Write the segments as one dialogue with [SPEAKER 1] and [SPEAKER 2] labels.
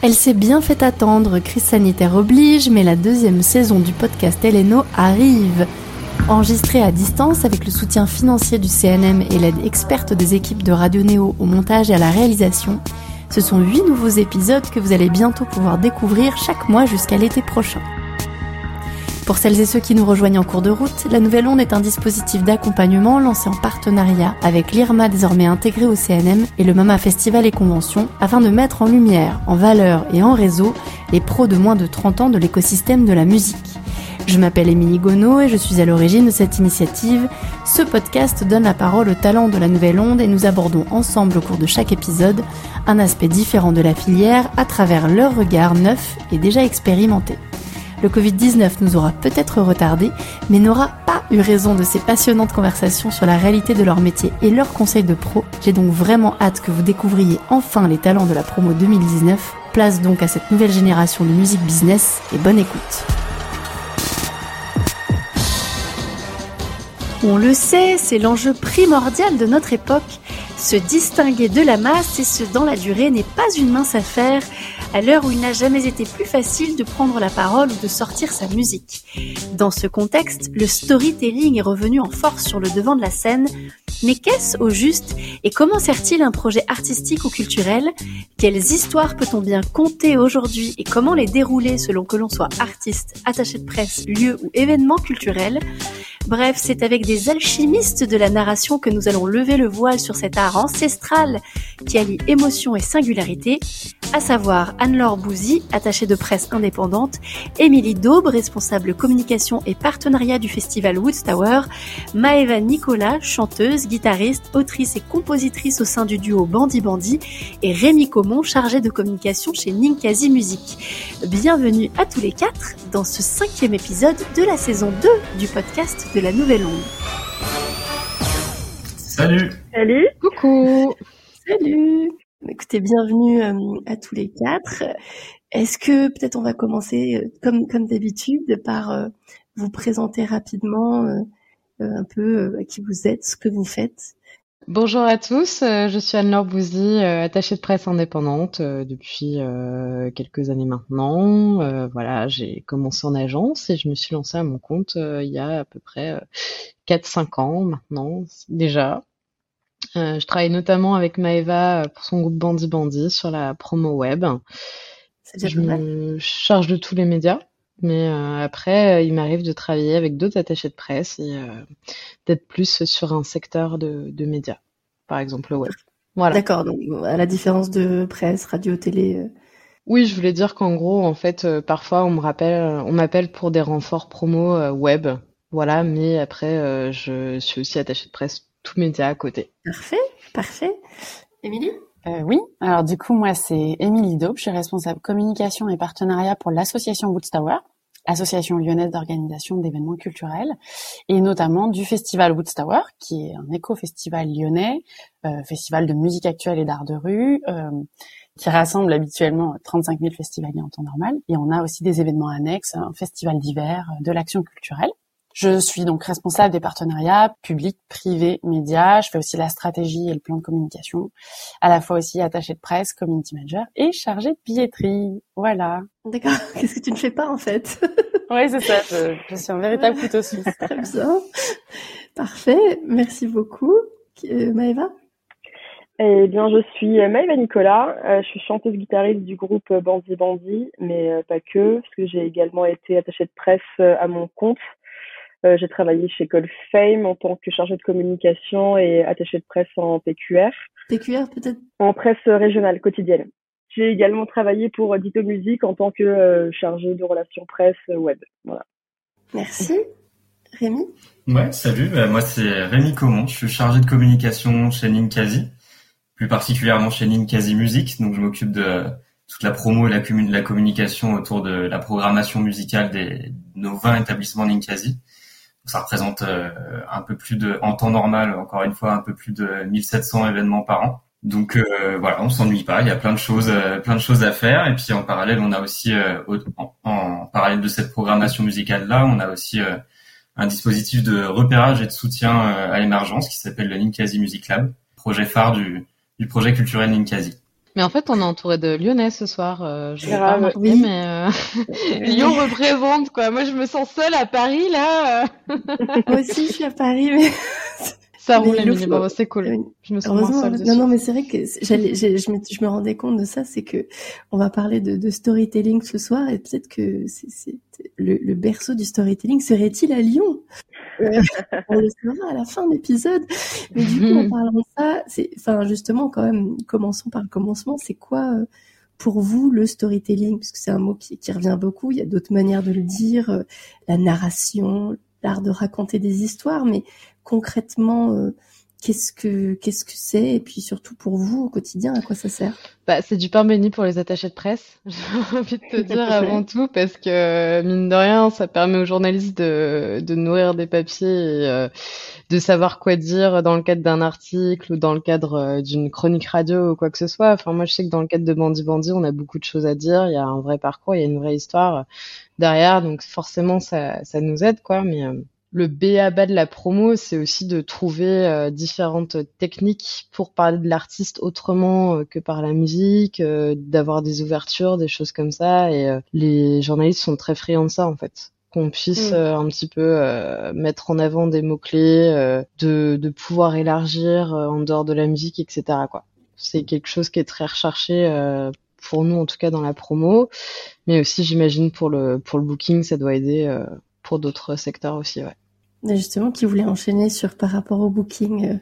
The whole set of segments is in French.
[SPEAKER 1] Elle s'est bien fait attendre, crise sanitaire oblige, mais la deuxième saison du podcast Eleno arrive. Enregistrée à distance avec le soutien financier du CNM et l'aide experte des équipes de Radio Néo au montage et à la réalisation, ce sont huit nouveaux épisodes que vous allez bientôt pouvoir découvrir chaque mois jusqu'à l'été prochain. Pour celles et ceux qui nous rejoignent en cours de route, la Nouvelle Onde est un dispositif d'accompagnement lancé en partenariat avec l'IRMA désormais intégré au CNM et le MAMA Festival et Convention afin de mettre en lumière, en valeur et en réseau les pros de moins de 30 ans de l'écosystème de la musique. Je m'appelle Émilie Gonneau et je suis à l'origine de cette initiative. Ce podcast donne la parole aux talents de la Nouvelle Onde et nous abordons ensemble au cours de chaque épisode un aspect différent de la filière à travers leur regard neuf et déjà expérimenté. Le Covid-19 nous aura peut-être retardé, mais n'aura pas eu raison de ces passionnantes conversations sur la réalité de leur métier et leurs conseils de pro. J'ai donc vraiment hâte que vous découvriez enfin les talents de la promo 2019. Place donc à cette nouvelle génération de musique business et bonne écoute. On le sait, c'est l'enjeu primordial de notre époque. Se distinguer de la masse et ce dans la durée n'est pas une mince affaire à l'heure où il n'a jamais été plus facile de prendre la parole ou de sortir sa musique. Dans ce contexte, le storytelling est revenu en force sur le devant de la scène. Mais qu'est-ce au juste et comment sert-il un projet artistique ou culturel? Quelles histoires peut-on bien compter aujourd'hui et comment les dérouler selon que l'on soit artiste, attaché de presse, lieu ou événement culturel? Bref, c'est avec des alchimistes de la narration que nous allons lever le voile sur cet art ancestral qui allie émotion et singularité, à savoir Anne-Laure Bouzy, attachée de presse indépendante, Émilie Daube, responsable communication et partenariat du festival Woodstower, Maeva Nicolas, chanteuse, guitariste, autrice et compositrice au sein du duo Bandy Bandy, et Rémi Comon, chargé de communication chez Ninkasi Music. Bienvenue à tous les quatre dans ce cinquième épisode de la saison 2 du podcast de la Nouvelle Onde.
[SPEAKER 2] Salut
[SPEAKER 3] Salut
[SPEAKER 1] Coucou Salut Écoutez, bienvenue euh, à tous les quatre. Est-ce que peut-être on va commencer euh, comme comme d'habitude par euh, vous présenter rapidement un peu qui vous êtes, ce que vous faites.
[SPEAKER 4] Bonjour à tous, je suis Anne-Laure Bouzy, attachée de presse indépendante depuis quelques années maintenant. voilà, j'ai commencé en agence et je me suis lancée à mon compte il y a à peu près 4-5 ans maintenant déjà. je travaille notamment avec Maeva pour son groupe Bandy Bandy sur la promo web. Je me charge de tous les médias. Mais euh, après, euh, il m'arrive de travailler avec d'autres attachés de presse et euh, d'être plus sur un secteur de, de médias, par exemple le web.
[SPEAKER 1] Voilà. D'accord, donc à la différence de presse, radio, télé.
[SPEAKER 4] Oui, je voulais dire qu'en gros, en fait, parfois on me rappelle, on m'appelle pour des renforts promo web, voilà. Mais après, je suis aussi attachée de presse tout média à côté.
[SPEAKER 1] Parfait, parfait. Émilie?
[SPEAKER 5] Euh, oui, alors du coup, moi, c'est Émilie Daube, je suis responsable communication et partenariat pour l'association Woodstower, association lyonnaise d'organisation d'événements culturels, et notamment du festival Woodstower, qui est un éco-festival lyonnais, euh, festival de musique actuelle et d'art de rue, euh, qui rassemble habituellement 35 000 festivaliers en temps normal, et on a aussi des événements annexes, un festival d'hiver, de l'action culturelle. Je suis donc responsable des partenariats publics, privés, médias. Je fais aussi la stratégie et le plan de communication. À la fois aussi attachée de presse, community manager et chargée de billetterie. Voilà.
[SPEAKER 1] D'accord. Qu'est-ce que tu ne fais pas en fait?
[SPEAKER 5] Oui, c'est ça. Je, suis un véritable couteau suisse.
[SPEAKER 1] Très bien. Parfait. Merci beaucoup. Euh, Maëva?
[SPEAKER 3] Eh bien, je suis Maëva Nicolas. Euh, je suis chanteuse guitariste du groupe Bandy Bandy, mais euh, pas que, parce que j'ai également été attachée de presse à mon compte euh, j'ai travaillé chez Colfame en tant que chargée de communication et attachée de presse en PQR.
[SPEAKER 1] PQR peut-être?
[SPEAKER 3] En presse régionale quotidienne. J'ai également travaillé pour Dito Music en tant que euh, chargée de relations presse web. Voilà.
[SPEAKER 1] Merci. Rémi?
[SPEAKER 2] Ouais, salut. Bah, moi, c'est Rémi Comon. Je suis chargé de communication chez Ninkasi, plus particulièrement chez Ninkasi Music. Donc, je m'occupe de toute la promo et la, la communication autour de la programmation musicale des nos 20 établissements Ninkasi ça représente euh, un peu plus de, en temps normal, encore une fois, un peu plus de 1700 événements par an. Donc euh, voilà, on s'ennuie pas. Il y a plein de choses, euh, plein de choses à faire. Et puis en parallèle, on a aussi, en, parallèle de cette programmation musicale là, on a aussi un dispositif de repérage et de soutien à l'émergence qui s'appelle le Ninkasi Music Lab, projet phare du, du projet culturel Ninkasi.
[SPEAKER 4] Mais en fait, on est entouré de Lyonnais ce soir. Euh, je l'ai pas
[SPEAKER 6] oui.
[SPEAKER 4] mais euh, Lyon représente quoi. Moi, je me sens seule à Paris là. euh.
[SPEAKER 6] Moi aussi, je suis à Paris, mais
[SPEAKER 4] Ça roule, c'est cool.
[SPEAKER 6] Euh,
[SPEAKER 4] Je me sens moins seule
[SPEAKER 6] non,
[SPEAKER 4] dessus.
[SPEAKER 6] non, mais c'est vrai que j'allais, je, me, je me rendais compte de ça, c'est que on va parler de, de storytelling ce soir, et peut-être que c'est, le, le berceau du storytelling serait-il à Lyon? On le saura à la fin de l'épisode. Mais du coup, en parlant de ça, c'est, enfin, justement, quand même, commençons par le commencement. C'est quoi euh, pour vous le storytelling? Parce que c'est un mot qui, qui revient beaucoup. Il y a d'autres manières de le dire, euh, la narration, l'art de raconter des histoires, mais concrètement. Qu'est-ce que qu'est-ce que c'est et puis surtout pour vous au quotidien à quoi ça sert?
[SPEAKER 4] Bah, c'est du pain béni pour les attachés de presse, j'ai envie de te dire avant tout, parce que mine de rien, ça permet aux journalistes de, de nourrir des papiers et euh, de savoir quoi dire dans le cadre d'un article ou dans le cadre euh, d'une chronique radio ou quoi que ce soit. Enfin, moi, je sais que dans le cadre de Bandit Bandit, on a beaucoup de choses à dire, il y a un vrai parcours, il y a une vraie histoire derrière, donc forcément, ça, ça nous aide, quoi, mais... euh, le B à bas de la promo, c'est aussi de trouver euh, différentes techniques pour parler de l'artiste autrement euh, que par la musique, euh, d'avoir des ouvertures, des choses comme ça. Et euh, les journalistes sont très friands de ça, en fait. Qu'on puisse
[SPEAKER 6] Mm.
[SPEAKER 4] euh, un petit peu euh, mettre en avant des mots-clés, euh, de, de pouvoir élargir euh, en dehors de la musique, etc. quoi. C'est quelque chose qui est très recherché euh, pour nous, en tout cas dans la promo. Mais aussi, j'imagine, pour le, pour le booking, ça doit aider euh, pour d'autres secteurs aussi, ouais.
[SPEAKER 6] Justement qui voulait enchaîner sur par rapport au booking euh,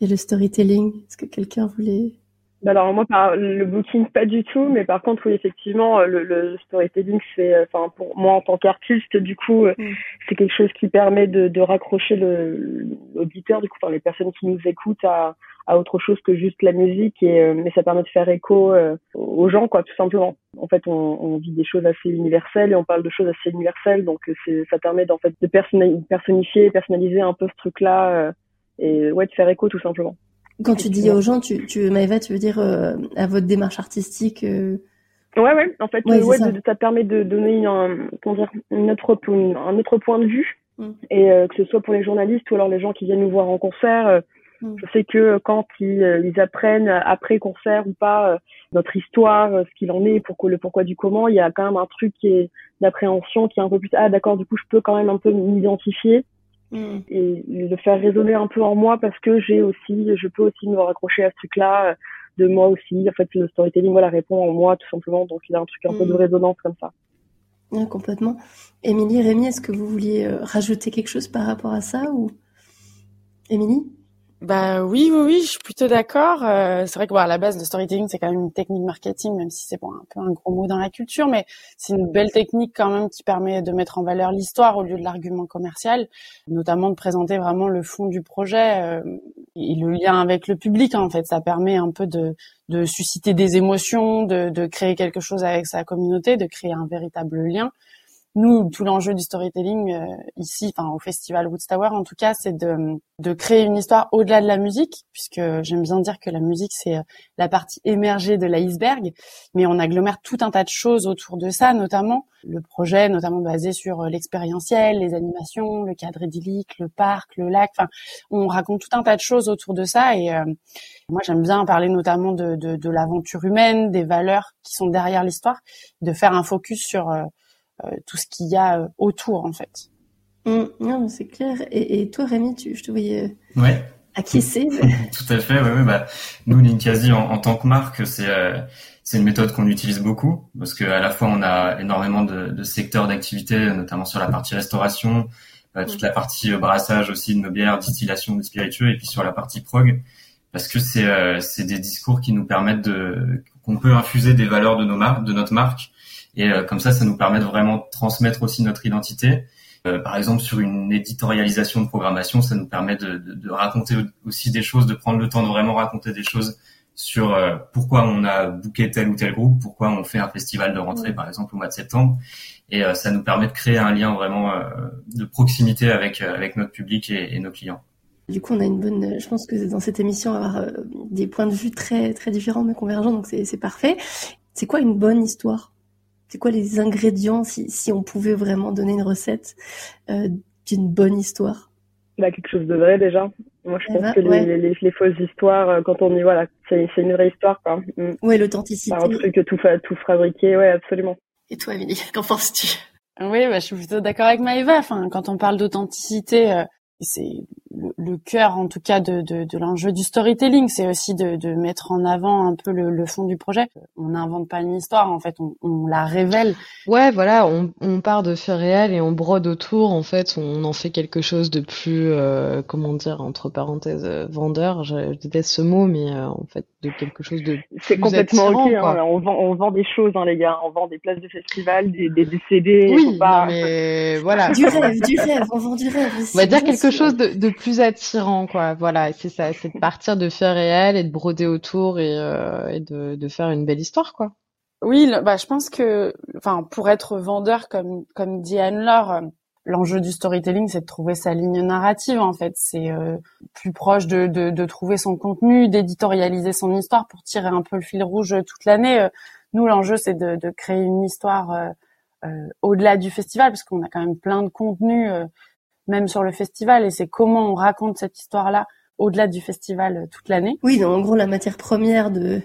[SPEAKER 6] et le storytelling est-ce que quelqu'un voulait?
[SPEAKER 3] Bah alors moi, par, le booking pas du tout, mais par contre oui effectivement euh, le, le storytelling c'est, euh, enfin pour moi en tant qu'artiste du coup euh,
[SPEAKER 6] Mm.
[SPEAKER 3] c'est quelque chose qui permet de, de raccrocher le l'auditeur du coup, enfin les personnes qui nous écoutent à, à autre chose que juste la musique et euh, mais ça permet de faire écho euh, aux gens quoi tout simplement. En fait on, on vit des choses assez universelles et on parle de choses assez universelles donc euh, c'est ça permet d'en fait de personnifier, personnaliser un peu ce truc là et ouais de faire écho tout simplement.
[SPEAKER 6] quand tu dis aux gens tu tu Maëva tu veux dire à votre démarche artistique
[SPEAKER 3] Ouais, ouais. En fait,
[SPEAKER 6] Ouais, ça.
[SPEAKER 3] de- ça permet de donner un, dire, une autre, une- un autre point de vue.
[SPEAKER 6] Mm.
[SPEAKER 3] Et que ce soit pour les journalistes ou alors les gens qui viennent nous voir en concert,
[SPEAKER 6] Mm.
[SPEAKER 3] je sais que quand ils, euh, ils apprennent euh, après concert ou pas euh, notre histoire, ce qu'il en est, pourquoi le pourquoi du comment, il y a quand même un truc qui est d'appréhension, qui est un peu plus ah d'accord, du coup je peux quand même un peu m'identifier et le faire résonner un peu en moi parce que j'ai aussi, je peux aussi me raccrocher à ce truc-là euh, de moi aussi. En fait, le storytelling, voilà, répond en moi tout simplement. Donc, il y a un truc un peu de
[SPEAKER 6] Mm.
[SPEAKER 3] résonance comme ça.
[SPEAKER 6] Complètement Émilie Rémi est-ce que vous vouliez rajouter quelque chose par rapport à ça ou? Émilie?
[SPEAKER 5] Bah oui, oui, oui, je suis plutôt d'accord. Euh, c'est vrai que à la base, le storytelling, c'est quand même une technique marketing, même si c'est bon, un peu un gros mot dans la culture, mais c'est une belle technique quand même qui permet de mettre en valeur l'histoire au lieu de l'argument commercial, notamment de présenter vraiment le fond du projet euh, et le lien avec le public. En fait, ça permet un peu de, de susciter des émotions, de, de créer quelque chose avec sa communauté, de créer un véritable lien nous, tout l'enjeu du storytelling euh, ici, enfin au festival Woodstower en tout cas, c'est de, de créer une histoire au-delà de la musique, puisque j'aime bien dire que la musique c'est euh, la partie émergée de l'iceberg, mais on agglomère tout un tas de choses autour de ça, notamment le projet, notamment basé sur euh, l'expérientiel, les animations, le cadre idyllique, le parc, le lac. Enfin, on raconte tout un tas de choses autour de ça, et euh, moi j'aime bien parler notamment de, de, de l'aventure humaine, des valeurs qui sont derrière l'histoire, de faire un focus sur euh, tout ce qu'il y a euh, autour en fait.
[SPEAKER 6] Mm, Non, mais c'est clair. Et, et toi, Rémi, tu, je te voyais
[SPEAKER 2] Ouais,
[SPEAKER 6] acquiescer.
[SPEAKER 2] tout à fait. Ouais, ouais, bah, nous, Ninkasi, en, en tant que marque, c'est euh, c'est une méthode qu'on utilise beaucoup parce que à la fois on a énormément de, de secteurs d'activité, notamment sur la partie restauration, euh, toute la partie euh, brassage aussi de nos bières, distillation des spiritueux, et puis sur la partie prog, parce que c'est euh, c'est des discours qui nous permettent de qu'on peut infuser des valeurs de nos marques, de notre marque, et euh, comme ça, ça nous permet de vraiment transmettre aussi notre identité. Euh, par exemple, sur une éditorialisation de programmation, ça nous permet de, de, de raconter aussi des choses, de prendre le temps de vraiment raconter des choses sur euh, pourquoi on a booké tel ou tel groupe, pourquoi on fait un festival de rentrée, par exemple, au mois de septembre. Et euh, ça nous permet de créer un lien vraiment euh, de proximité avec, euh, avec notre public et, et nos clients.
[SPEAKER 6] Du coup, on a une bonne. Je pense que dans cette émission, on va avoir des points de vue très très différents mais convergents, donc c'est parfait. C'est quoi une bonne histoire? C'est quoi les ingrédients si si on pouvait vraiment donner une recette euh, d'une bonne histoire?
[SPEAKER 3] Bah, quelque chose de vrai déjà. Moi, je
[SPEAKER 6] Eh
[SPEAKER 3] pense
[SPEAKER 6] ben,
[SPEAKER 3] que les,
[SPEAKER 6] ouais.
[SPEAKER 3] les, les, les fausses histoires, euh, quand on y voilà, c'est une vraie histoire, quoi.
[SPEAKER 6] Mm. Ouais, l'authenticité.
[SPEAKER 3] Un truc tout, tout fabriqué, ouais, absolument.
[SPEAKER 6] Et toi, Émilie, qu'en penses-tu?
[SPEAKER 5] Oui, bah, je suis plutôt d'accord avec Maëva. Enfin, quand on parle d'authenticité, euh, c'est le, cœur en tout cas de, de, de l'enjeu du storytelling, c'est aussi de, de, mettre en avant un peu le, le fond du projet. On n'invente pas une histoire, en fait, on, on la révèle.
[SPEAKER 4] Ouais, voilà, on, on, part de faits réels et on brode autour. En fait, on en fait quelque chose de plus, euh, comment dire, entre parenthèses, euh, vendeur. Je, déteste ce mot, mais euh, en fait, de quelque chose de
[SPEAKER 3] C'est complètement ok. Hein, on, vend, on vend des choses, hein, les gars. On vend des places de festival, des, des, des CD.
[SPEAKER 4] Oui, mais voilà.
[SPEAKER 6] Du rêve, du rêve. On vend du rêve.
[SPEAKER 4] On va dire quelque chose de, plus attirant, quoi. Voilà, c'est ça, c'est de partir de faits réels et de broder autour et, euh, de, faire une belle histoire, quoi.
[SPEAKER 5] Oui, bah, je pense que, enfin, pour être vendeur, comme comme dit Anne-Laure, euh, l'enjeu du storytelling, c'est de trouver sa ligne narrative, en fait. C'est euh, plus proche de, de, trouver son contenu, d'éditorialiser son histoire pour tirer un peu le fil rouge toute l'année. Nous, l'enjeu, c'est de, de, créer une histoire au-delà du festival, parce qu'on a quand même plein de contenus même sur le festival, et c'est comment on raconte cette histoire-là au-delà du festival euh, toute l'année.
[SPEAKER 6] Oui, donc en gros, la matière première de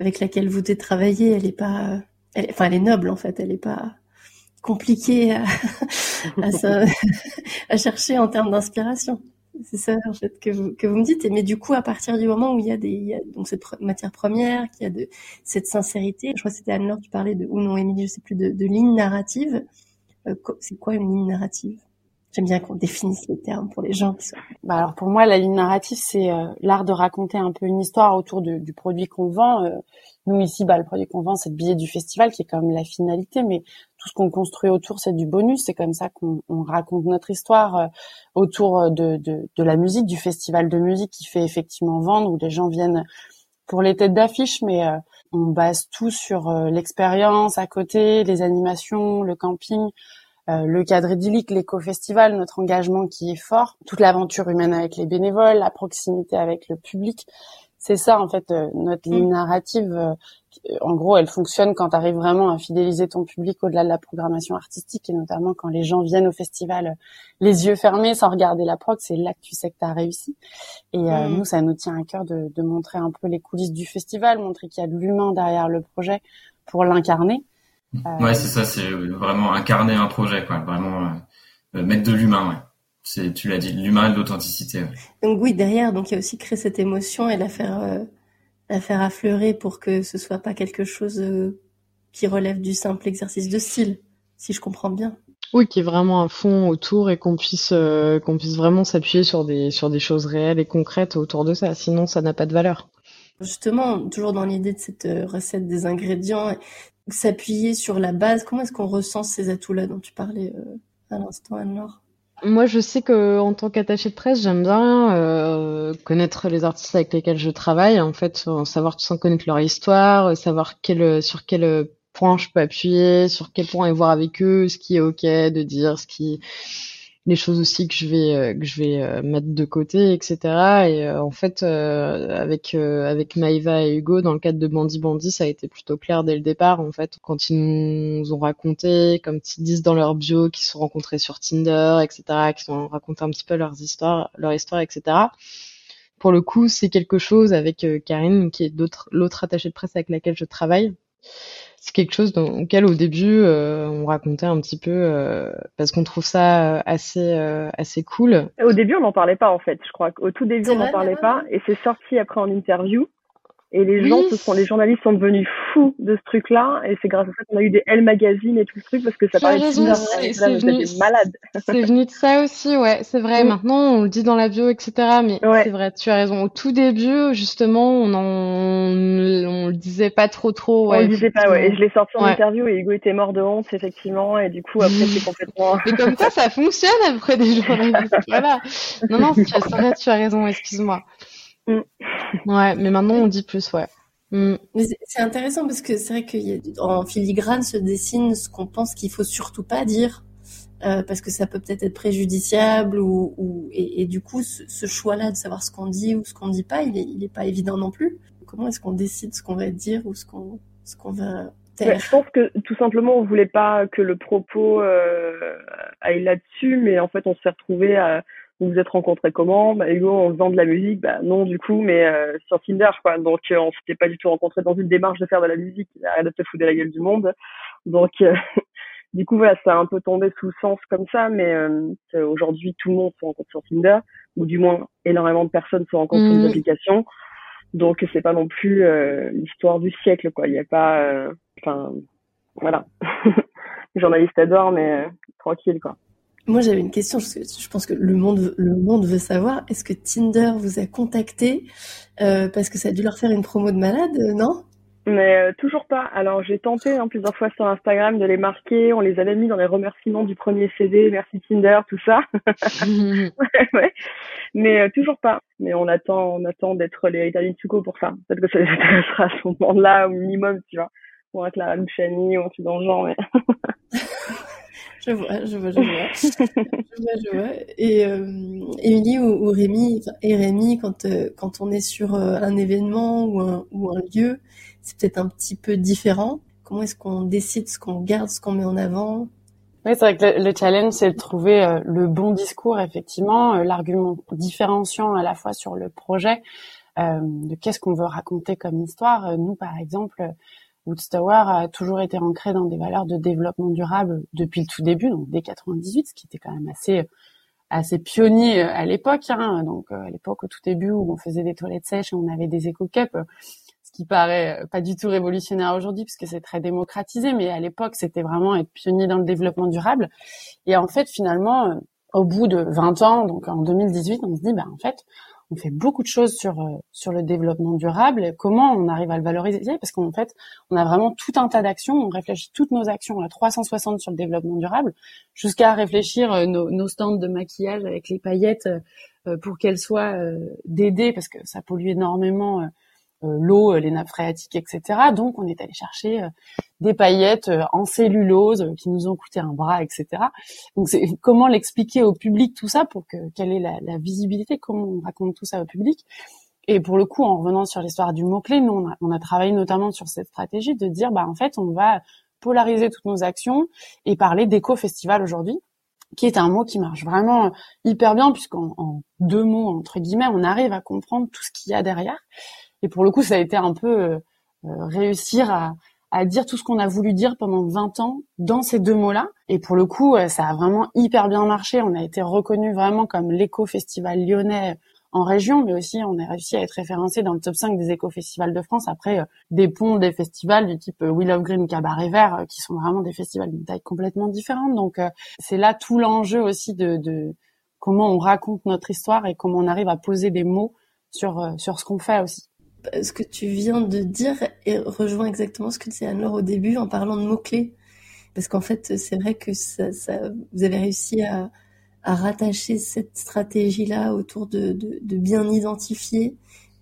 [SPEAKER 6] avec laquelle vous travaillez, elle est pas, elle, enfin, elle est noble en fait, elle est pas compliquée à, à, chercher en termes d'inspiration. C'est ça en fait que vous, que vous me dites. Mais du coup, à partir du moment où il y a des il y a donc cette matière première, qu'il y a de cette sincérité, je crois que c'était Anne-Laure qui parlait de ou non Émilie, je sais plus de, de ligne narrative. Euh, c'est quoi une ligne narrative? J'aime bien qu'on définisse les termes pour les gens.
[SPEAKER 5] Bah alors pour moi, la ligne narrative, c'est euh, l'art de raconter un peu une histoire autour du produit qu'on vend. Euh, nous ici, bah, le produit qu'on vend, c'est le billet du festival qui est même la finalité, mais tout ce qu'on construit autour, c'est du bonus. C'est comme ça qu'on raconte notre histoire euh, autour de, de, de, la musique, du festival de musique qui fait effectivement vendre, où les gens viennent pour les têtes d'affiche, mais on base tout sur l'expérience à côté, les animations, le camping. Euh, le cadre idyllique, l'éco-festival, notre engagement qui est fort, toute l'aventure humaine avec les bénévoles, la proximité avec le public. C'est ça en fait euh, notre ligne mm. narrative. Euh, en gros, elle fonctionne quand tu arrives vraiment à fidéliser ton public au-delà de la programmation artistique et notamment quand les gens viennent au festival les yeux fermés sans regarder la prog, c'est là que tu sais que tu as réussi. Et mm. nous, ça nous tient à cœur de, de montrer un peu les coulisses du festival, montrer qu'il y a de l'humain derrière le projet pour l'incarner.
[SPEAKER 2] Euh, ouais, c'est ça, c'est vraiment incarner un projet, quoi. Vraiment euh, mettre de l'humain, ouais. C'est, tu l'as dit, l'humain et l'authenticité. Ouais.
[SPEAKER 6] Donc oui, derrière, donc il y a aussi créer cette émotion et la faire, euh, la faire affleurer pour que ce soit pas quelque chose qui relève du simple exercice de style, si je comprends bien.
[SPEAKER 4] Oui, qui est vraiment un fond autour et qu'on puisse qu'on puisse vraiment s'appuyer sur des sur des choses réelles et concrètes autour de ça. Sinon, ça n'a pas de valeur.
[SPEAKER 6] Justement, toujours dans l'idée de cette recette des ingrédients, s'appuyer sur la base Comment est-ce qu'on ressent ces atouts-là dont tu parlais euh, à l'instant, Anne-Laure?
[SPEAKER 4] Moi, je sais que en tant qu'attaché de presse, j'aime bien euh, connaître les artistes avec lesquels je travaille. En fait, savoir tout sans connaître leur histoire, savoir quel, sur quel point je peux appuyer, sur quel point et voir avec eux ce qui est ok de dire, ce qui les choses aussi que je vais euh, que je vais euh, mettre de côté, etc. Et euh, en fait, avec avec Maïva et Hugo, dans le cadre de Bandy Bandy, ça a été plutôt clair dès le départ. En fait, quand ils nous ont raconté, comme ils disent dans leur bio, qu'ils se sont rencontrés sur Tinder, etc., qu'ils ont raconté un petit peu leurs histoires, leur histoire, etc. Pour le coup, c'est quelque chose avec Karine, qui est l'autre attachée de presse avec laquelle je travaille c'est quelque chose dans lequel au début euh, on racontait un petit peu euh, parce qu'on trouve ça euh, assez assez cool.
[SPEAKER 3] Au début on n'en parlait pas en fait, je crois. Au tout début on n'en parlait pas et c'est sorti après en interview et les gens, ce sont les journalistes sont devenus fous de ce truc-là, et c'est grâce à ça qu'on a eu des Elle Magazine et tout ce truc parce que ça paraît
[SPEAKER 4] raison, c'est venu, malade. C'est venu de ça aussi, ouais, c'est vrai. Mm. Maintenant, on le dit dans la bio, etc. Mais c'est vrai, tu as raison. Au tout début, justement, on en, on, le disait pas trop, trop. Ouais,
[SPEAKER 3] on le disait pas, ouais. Et je l'ai sorti en interview et Hugo était mort de honte, effectivement, et du coup après c'est complètement.
[SPEAKER 4] Mais comme ça, ça fonctionne après des journalistes. voilà. Non, non, c'est vrai, tu as raison. Excuse-moi. Mm. Ouais, mais maintenant on dit plus, ouais.
[SPEAKER 6] Mm. C'est intéressant parce que c'est vrai qu'en filigrane se dessine ce qu'on pense qu'il faut surtout pas dire. Euh, parce que ça peut peut-être être préjudiciable ou, ou et, et, du coup ce, choix-là de savoir ce qu'on dit ou ce qu'on dit pas, il est, il est pas évident non plus. Comment est-ce qu'on décide ce qu'on va dire ou ce qu'on ce qu'on va taire?
[SPEAKER 3] Je pense que tout simplement on voulait pas que le propos euh, aille là-dessus, mais en fait on s'est retrouvé à vous vous êtes rencontrés comment? Bah Hugo en faisant de la musique, bah non du coup, mais euh, sur Tinder quoi. Donc euh, on s'était pas du tout rencontrés dans une démarche de faire de la musique, arrête de te foutre de la gueule du monde. Donc euh, du coup voilà, ça a un peu tombé sous le sens comme ça, mais aujourd'hui tout le monde se rencontre sur Tinder, ou du moins énormément de personnes se rencontrent sur des mmh. applications. Donc c'est pas non plus l'histoire du siècle quoi. Il y a pas, enfin voilà. Les journalistes adorent, mais tranquille quoi.
[SPEAKER 6] Moi, j'avais une question. Je pense que le monde, le monde veut savoir. Est-ce que Tinder vous a contacté euh, parce que ça a dû leur faire une promo de malade, euh, non?
[SPEAKER 3] Mais euh, toujours pas. Alors, j'ai tenté hein, plusieurs fois sur Instagram de les marquer. On les avait mis dans les remerciements du premier CD. Merci Tinder, tout ça. ouais, Mais toujours pas. Mais on attend, on attend d'être les Italiens Tuco pour ça. Peut-être que ça les intéressera à ce moment-là au minimum, tu vois. Pour être la Luciani ou un truc dans le genre. Mais...
[SPEAKER 6] je vois, je vois, je vois. je vois, je vois. Et euh, Émilie ou, Rémi, et Rémi, quand, euh, quand on est sur euh, un événement ou un, lieu, c'est peut-être un petit peu différent. Comment est-ce qu'on décide ce qu'on garde, ce qu'on met en avant?
[SPEAKER 5] Oui, c'est vrai que le, challenge, c'est de trouver le bon discours, effectivement, l'argument différenciant à la fois sur le projet, de qu'est-ce qu'on veut raconter comme histoire. Nous, par exemple, Woodstower a toujours été ancré dans des valeurs de développement durable depuis le tout début, donc dès 98, ce qui était quand même assez assez pionnier euh, à l'époque. Hein. donc euh, à l'époque au tout début où on faisait des toilettes sèches et on avait des éco-cups, ce qui paraît euh, pas du tout révolutionnaire aujourd'hui puisque c'est très démocratisé, mais à l'époque c'était vraiment être pionnier dans le développement durable. Et en fait finalement, au bout de 20 ans, donc en 2018, on se dit, bah en fait, on fait beaucoup de choses sur euh, sur le développement durable. Comment on arrive à le valoriser Parce qu'en fait, on a vraiment tout un tas d'actions. On réfléchit toutes nos actions à 360 sur le développement durable, jusqu'à réfléchir euh, nos, nos, stands de maquillage avec les paillettes euh, pour qu'elles soient d'aider parce que ça pollue énormément l'eau, euh, les nappes phréatiques, etc. Donc on est allé chercher euh, des paillettes en cellulose qui nous ont coûté un bras, etc. Donc c'est comment l'expliquer au public tout ça pour que quelle est la, la, visibilité, comment on raconte tout ça au public. Et pour le coup, en revenant sur l'histoire du mot-clé, nous, on a, on a, travaillé notamment sur cette stratégie de dire, bah, en fait, on va polariser toutes nos actions et parler d'éco-festival aujourd'hui, qui est un mot qui marche vraiment hyper bien, puisqu'en en deux mots, entre guillemets, on arrive à comprendre tout ce qu'il y a derrière. Et pour le coup, ça a été un peu euh, euh, réussir à, à dire tout ce qu'on a voulu dire pendant 20 ans dans ces deux mots-là. Et pour le coup, euh, ça a vraiment hyper bien marché. On a été reconnu vraiment comme l'éco-festival lyonnais en région, mais aussi on a réussi à être référencé dans le top 5 des éco-festivals de France après des ponts, des festivals du type Will of Green, Cabaret Vert, qui sont vraiment des festivals d'une taille complètement différente. Donc c'est là tout l'enjeu aussi de, de, comment on raconte notre histoire et comment on arrive à poser des mots sur, sur ce qu'on fait aussi
[SPEAKER 6] ce que tu viens de dire et rejoint exactement ce que disait Anne-Laure au début en parlant de mots-clés. Parce qu'en fait, c'est vrai que ça, ça, vous avez réussi à, à rattacher cette stratégie-là autour de, de, de, bien identifier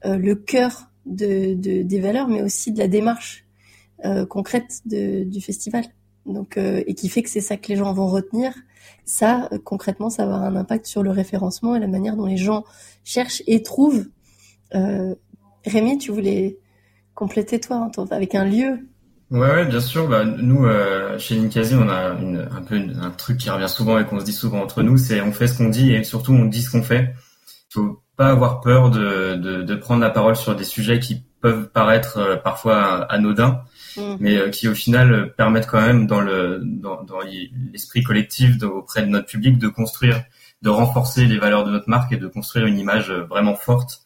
[SPEAKER 6] euh, le cœur de, des valeurs, mais aussi de la démarche euh, concrète du festival. Donc, euh, et qui fait que c'est ça que les gens vont retenir. Ça, concrètement, ça va avoir un impact sur le référencement et la manière dont les gens cherchent et trouvent euh, Rémi, tu voulais compléter toi avec un lieu
[SPEAKER 2] Ouais, bien sûr. Bah, nous, euh, chez Ninkasi, on a un peu un truc qui revient souvent et qu'on se dit souvent entre nous, c'est on fait ce qu'on dit et surtout on dit ce qu'on fait. Il faut pas avoir peur de, prendre la parole sur des sujets qui peuvent paraître euh, parfois anodins, mmh. mais euh, qui au final permettent quand même dans le dans, l'esprit collectif auprès de notre public de construire, de renforcer les valeurs de notre marque et de construire une image vraiment forte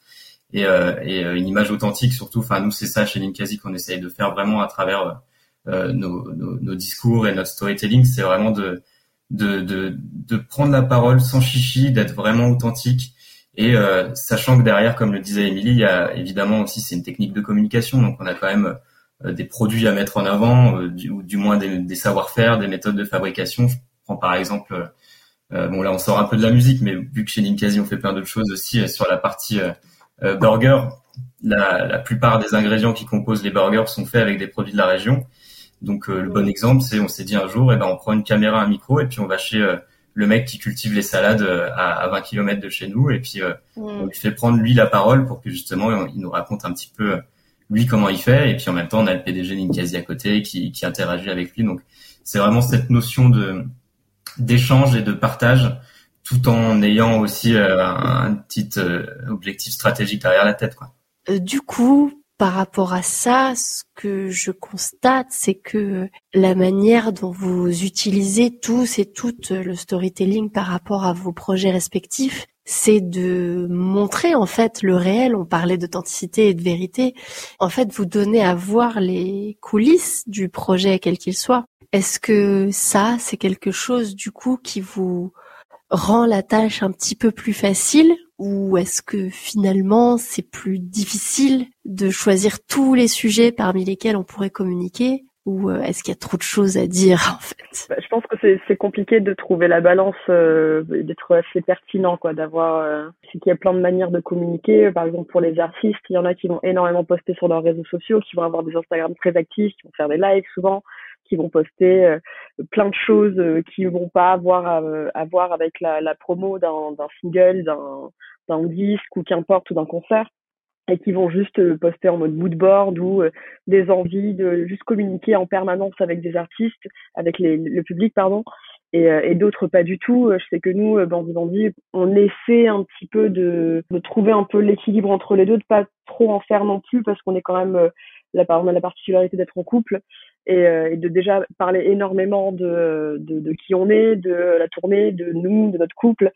[SPEAKER 2] et, euh, et euh, une image authentique surtout. Enfin, nous, c'est ça chez Linkasi qu'on essaye de faire vraiment à travers euh, nos, nos, nos, discours et notre storytelling. C'est vraiment de, de, de, de, prendre la parole sans chichi, d'être vraiment authentique. Et euh, sachant que derrière, comme le disait Émilie, il y a évidemment aussi c'est une technique de communication, donc on a quand même des produits à mettre en avant, ou du moins des, savoir-faire, des méthodes de fabrication. Je prends par exemple, bon là on sort un peu de la musique, mais vu que chez Linkasi on fait plein d'autres choses aussi sur la partie burger, la, la, plupart des ingrédients qui composent les burgers sont faits avec des produits de la région. Donc euh, le bon exemple, c'est on s'est dit un jour, eh ben on prend une caméra, un micro, et puis on va chez euh, le mec qui cultive les salades à, à 20 km de chez nous, et puis on lui fait prendre lui la parole pour que justement il nous raconte un petit peu lui comment il fait, et puis en même temps on a le PDG Ninkasi à côté qui, qui interagit avec lui. Donc c'est vraiment cette notion de d'échange et de partage tout en ayant aussi un, petit objectif stratégique derrière la tête. Quoi.
[SPEAKER 6] du coup, par rapport à ça, ce que je constate, c'est que la manière dont vous utilisez tous et toutes le storytelling par rapport à vos projets respectifs, c'est de montrer en fait le réel. On parlait d'authenticité et de vérité. En fait, vous donnez à voir les coulisses du projet, quel qu'il soit. Est-ce que ça, c'est quelque chose du coup qui vous rend la tâche un petit peu plus facile ou est-ce que finalement c'est plus difficile de choisir tous les sujets parmi lesquels on pourrait communiquer ou euh, est-ce qu'il y a trop de choses à dire en fait?
[SPEAKER 3] Bah, Je pense que c'est compliqué de trouver la balance, euh, d'être assez pertinent, quoi, d'avoir. Euh, qu'il y a plein de manières de communiquer. Par exemple, pour les artistes, il y en a qui vont énormément poster sur leurs réseaux sociaux, qui vont avoir des Instagram très actifs, qui vont faire des lives souvent, qui vont poster euh, plein de choses euh, qui vont pas avoir à, voir avec la, promo d'un single, d'un disque ou qu'importe ou d'un concert. Et qui vont juste euh, poster en mode moodboard ou des envies de juste communiquer en permanence avec des artistes, avec le public pardon, et, d'autres pas du tout. Je sais que nous, Bandit Bandit, on essaie un petit peu de, trouver un peu l'équilibre entre les deux, de pas trop en faire non plus parce qu'on est quand même on a la particularité d'être en couple et, euh, et, de déjà parler énormément de, de, de, qui on est, de la tournée, de nous, de notre couple.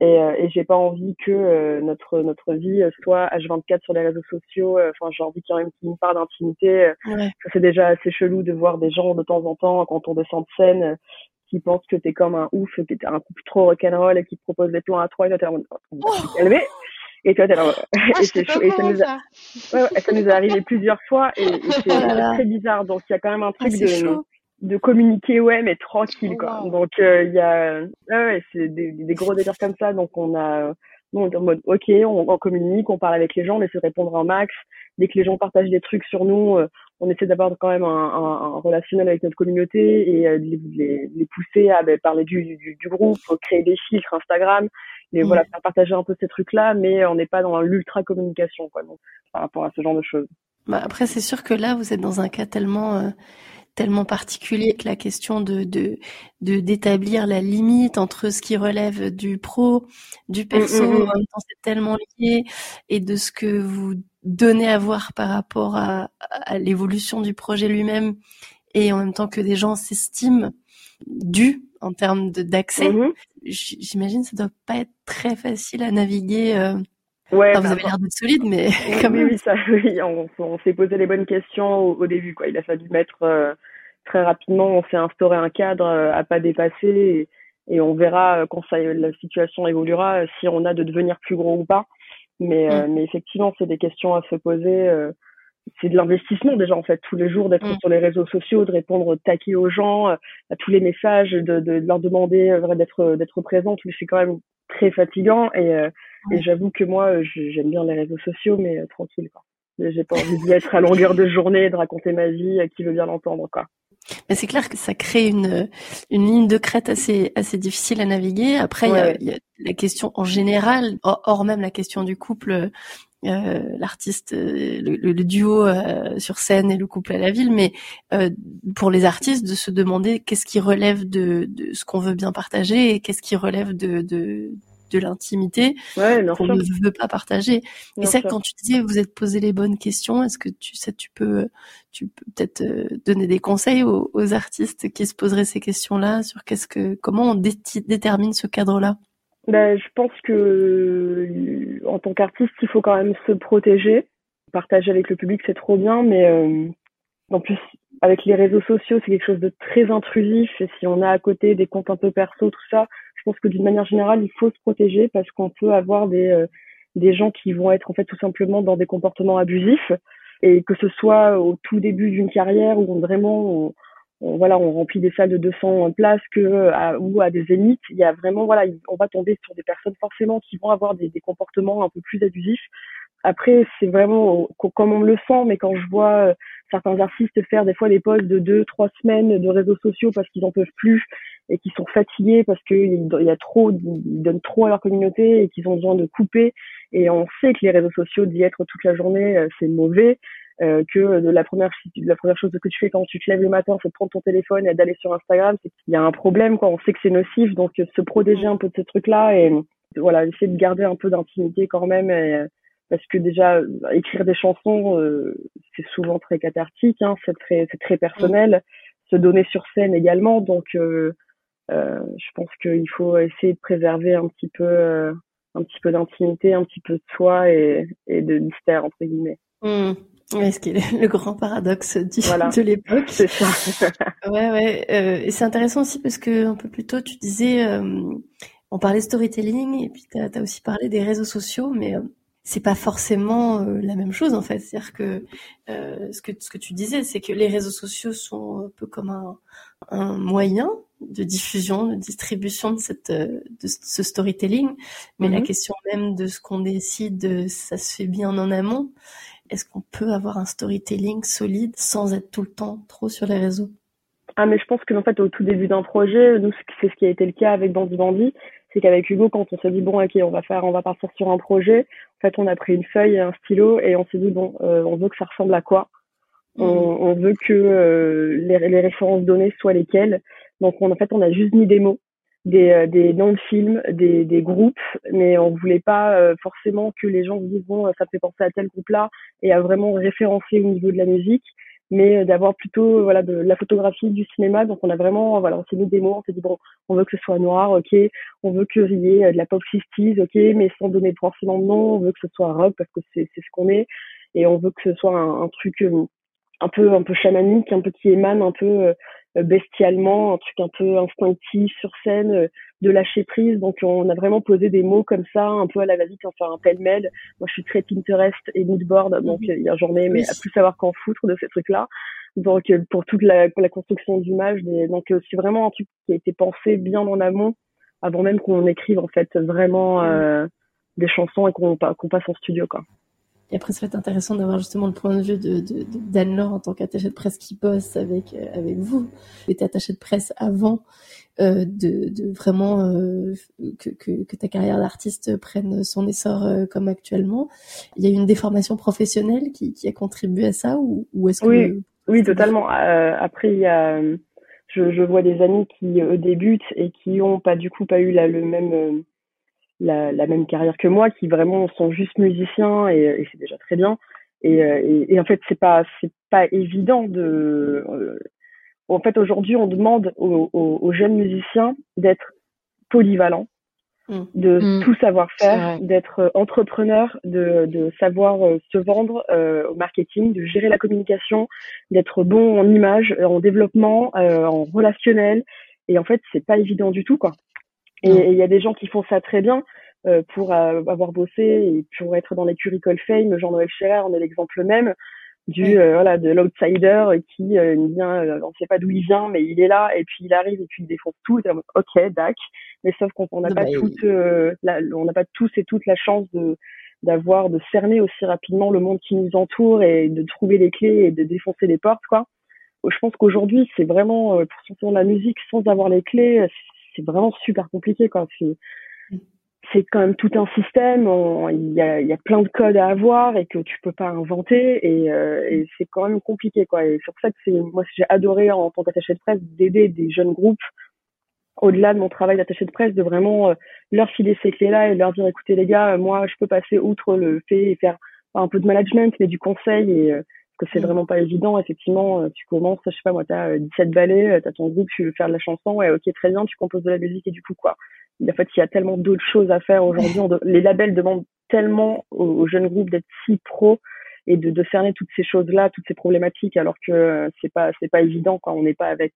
[SPEAKER 3] Et, euh, et j'ai pas envie que euh, notre notre vie soit H24 sur les réseaux sociaux. Enfin, j'ai envie qu'il y ait une part d'intimité. Ouais. C'est déjà assez chelou de voir des gens de temps en temps quand on descend de scène qui pensent que t'es comme un ouf, que t'es un couple trop rock'n'roll et qui te proposent des plans à trois et t'es en mode, et toi, là,
[SPEAKER 5] ah, et, c'est chaud,
[SPEAKER 3] et ça nous, a... ouais, ouais, ça nous est arrivé plusieurs fois et, et c'est oh très bizarre. Donc il y a quand même un truc ah, de, de communiquer, ouais, mais tranquille, quoi. Oh, donc euh, il y a, ouais, c'est des, des, gros délires comme ça. Donc on a, on est en mode, ok, on, on, communique, on parle avec les gens, on essaie de répondre un max. Dès que les gens partagent des trucs sur nous, euh, on essaie d'avoir quand même un, un, un, relationnel avec notre communauté et euh, les, les, les, pousser à ben, parler du, du, du, groupe, créer des filtres Instagram, et voilà, faire partager un peu ces trucs-là, mais on n'est pas dans l'ultra communication, quoi, donc, par rapport à ce genre de choses.
[SPEAKER 6] Bah après, c'est sûr que là, vous êtes dans un cas tellement euh, tellement particulier que la question de de d'établir la limite entre ce qui relève du pro, du mm, perso, mmh, mmh. c'est tellement lié, et de ce que vous donnez à voir par rapport à, à l'évolution du projet lui-même, et en même temps que des gens s'estiment dû en termes d'accès. Mmh j'imagine que ça doit pas être très facile à naviguer. Euh... Ouais, vous avez l'air d'être solide, mais
[SPEAKER 3] quand même. Oui, ça, oui on, on s'est posé les bonnes questions au, début. Quoi. Il a fallu mettre euh, très rapidement, on s'est instauré un cadre euh, à pas dépasser et, on verra euh, quand ça, la situation évoluera si on a de devenir plus gros ou pas. Mais, mmh. mais effectivement, c'est des questions à se poser c'est de l'investissement déjà en fait tous les jours d'être mm. sur les réseaux sociaux, de répondre taquet aux gens, euh, à tous les messages, de, de, leur demander euh, d'être d'être présent. C'est quand même très fatigant et, euh, et j'avoue que moi j'aime bien les réseaux sociaux mais tranquille quoi. J'ai pas envie d'y être à longueur de journée, de raconter ma vie à qui veut bien l'entendre quoi.
[SPEAKER 6] Mais c'est clair que ça crée une, une ligne de crête assez, assez difficile à naviguer. Après, il y, a, la question en général, hors même la question du couple, euh, l'artiste, euh, le, duo euh, sur scène et le couple à la ville, mais pour les artistes de se demander qu'est-ce qui relève de, de ce qu'on veut bien partager et qu'est-ce qui relève de, de, de l'intimité
[SPEAKER 3] ouais,
[SPEAKER 6] qu'on ne veut pas partager. et ça, quand tu disais vous êtes posé les bonnes questions, est-ce que tu sais, tu peux, tu peux peut-être donner des conseils aux, aux, artistes qui se poseraient ces questions-là sur qu'est-ce que, comment on détermine ce cadre-là?
[SPEAKER 3] Ben, je pense que en tant qu'artiste, il faut quand même se protéger. Partager avec le public, c'est trop bien, mais euh, en plus, avec les réseaux sociaux, c'est quelque chose de très intrusif. Et si on a à côté des comptes un peu perso, tout ça, je pense que d'une manière générale, il faut se protéger parce qu'on peut avoir des, euh, des gens qui vont être en fait tout simplement dans des comportements abusifs. Et que ce soit au tout début d'une carrière où vraiment voilà, on remplit des salles de 200 places que à, ou à des zéniths. Il y a vraiment, voilà, on va tomber sur des personnes forcément qui vont avoir des, des comportements un peu plus abusifs. Après, c'est vraiment comme on le sent, mais quand je vois euh, certains artistes faire des fois des posts de deux, trois semaines de réseaux sociaux parce qu'ils en peuvent plus et qu'ils sont fatigués parce qu'il y a trop, ils donnent trop à leur communauté et qu'ils ont besoin de couper. Et on sait que les réseaux sociaux d'y être toute la journée, euh, c'est mauvais. Euh, que la première la première chose que tu fais quand tu te lèves le matin c'est de prendre ton téléphone et d'aller sur Instagram c'est qu'il y a un problème quoi on sait que c'est nocif donc se protéger un peu de ce truc là et voilà essayer de garder un peu d'intimité quand même parce que déjà écrire des chansons c'est souvent très cathartique hein, c'est très c'est très personnel se donner sur scène également donc euh, je pense qu'il faut essayer de préserver un petit peu un petit peu d'intimité, un petit peu de soi et, et de mystère entre guillemets.
[SPEAKER 6] Mmh. Oui, ce qui est le grand paradoxe du, de l'époque.
[SPEAKER 3] C'est ça.
[SPEAKER 6] ouais, ouais. Euh, et c'est intéressant aussi parce que un peu plus tôt, tu disais, euh, on parlait storytelling et puis tu as, aussi parlé des réseaux sociaux, mais euh, c'est pas forcément euh, la même chose en fait. C'est-à-dire que euh, ce que ce que tu disais, c'est que les réseaux sociaux sont un peu comme un, un moyen de diffusion, de distribution de cette de ce storytelling, mais la mhm. question même de ce qu'on décide, ça se fait bien en amont. Est-ce qu'on peut avoir un storytelling solide sans être tout le temps trop sur les réseaux?
[SPEAKER 3] Ah, mais je pense que en fait, au tout début d'un projet, nous, c'est ce qui a été le cas avec Bandy Bandy, c'est qu'avec Hugo, quand on s'est dit bon, ok, on va faire, on va partir sur un projet, en fait, on a pris une feuille et un stylo et on s'est dit bon, euh, on veut que ça ressemble à quoi? On, mmh. on, veut que euh, les, les, références données soient lesquelles? Donc, on, en fait, on a juste mis des mots des, euh, des noms de films, des, des groupes, mais on voulait pas euh, forcément que les gens se disent bon ça fait penser à tel groupe-là et à vraiment référencer au niveau de la musique, mais d'avoir plutôt voilà de la photographie du cinéma. Donc on a vraiment voilà on s'est mis des mots, on s'est dit bon on veut que ce soit noir, ok, on veut qu'il y ait de la pop 60 ok, mais sans donner forcément de nom, on veut que ce soit rock parce que c'est c'est ce qu'on est et on veut que ce soit un, un truc euh, un peu un peu chamanique, un peu qui émane un peu euh, bestialement, un truc un peu instinctif sur scène, euh, de lâcher prise. Donc on a vraiment posé des mots comme ça, un peu à la va-vite, enfin un pêle-mêle. Moi je suis très Pinterest et moodboard, donc mhm. il y a journée, mais à plus savoir qu'en foutre de ces trucs-là. Donc euh, pour toute la, la construction d'image, donc c'est vraiment un truc qui a été pensé bien en amont, avant même qu'on écrive en fait vraiment mhm. des chansons et qu'on qu'on passe en studio quoi.
[SPEAKER 6] Et après, ça va être intéressant d'avoir justement le point de vue de, de, d'Anne Laure en tant qu'attaché de presse qui bosse avec euh, avec vous. Tu étais attaché de presse avant euh, de, de vraiment euh, que, que, que, ta carrière d'artiste prenne son essor euh, comme actuellement. Il y a eu une déformation professionnelle qui, qui a contribué à ça ou, ou est-ce que
[SPEAKER 3] oui, oui, totalement. Euh, après, il y a je, je vois des amis qui débutent et qui ont pas du coup pas eu la, le même la, la, même carrière que moi, qui vraiment sont juste musiciens et, et c'est déjà très bien. Et, euh, et, et, en fait, c'est pas c'est pas évident de. Euh, en fait, aujourd'hui, on demande aux, aux, aux jeunes musiciens d'être polyvalents, mmh. de mmh. tout savoir faire, d'être entrepreneur, de, de savoir euh, se vendre au marketing, de gérer la communication, d'être bon en image, en développement, en relationnel. Et en fait, c'est pas évident du tout, quoi. Et il y a des gens qui font ça très bien euh, pour euh, avoir bossé et pour être dans l'écurie Fame. Jean-Noël Scherer on est l'exemple même du euh, voilà de l'outsider qui vient, on sait pas d'où il vient, mais il est là et puis il arrive et puis il défonce tout. Et ok, dac. Mais sauf qu'on n'a pas toutes, on n'a pas tous et toutes la chance de d'avoir de cerner aussi rapidement le monde qui nous entoure et de trouver les clés et de défoncer les portes quoi. Je pense qu'aujourd'hui c'est vraiment pour sortir de la musique sans avoir les clés, c'est vraiment super compliqué quoi. C'est quand même tout un système, il y a, y a plein de codes à avoir et que tu peux pas inventer et, euh, et c'est quand même compliqué quoi. Et sur ça que c'est moi j'ai adoré en tant qu'attaché de presse d'aider des jeunes groupes au-delà de mon travail d'attaché de presse, de vraiment euh, leur filer ces clés-là et leur dire, écoutez les gars, moi je peux passer outre le fait et faire un peu de management, mais du conseil et euh, que c'est mm. vraiment pas évident. Effectivement, euh, tu commences, je sais pas moi, t'as 17 euh, ballets, euh, t'as ton groupe, tu veux faire de la chanson, ouais, ok, très bien, tu composes de la musique et du coup quoi. En fait, il y a tellement d'autres choses à faire aujourd'hui. Les labels demandent tellement aux, jeunes groupes d'être si pro et de, de cerner toutes ces choses-là, toutes ces problématiques, alors que c'est pas c'est pas évident quand on n'est pas avec.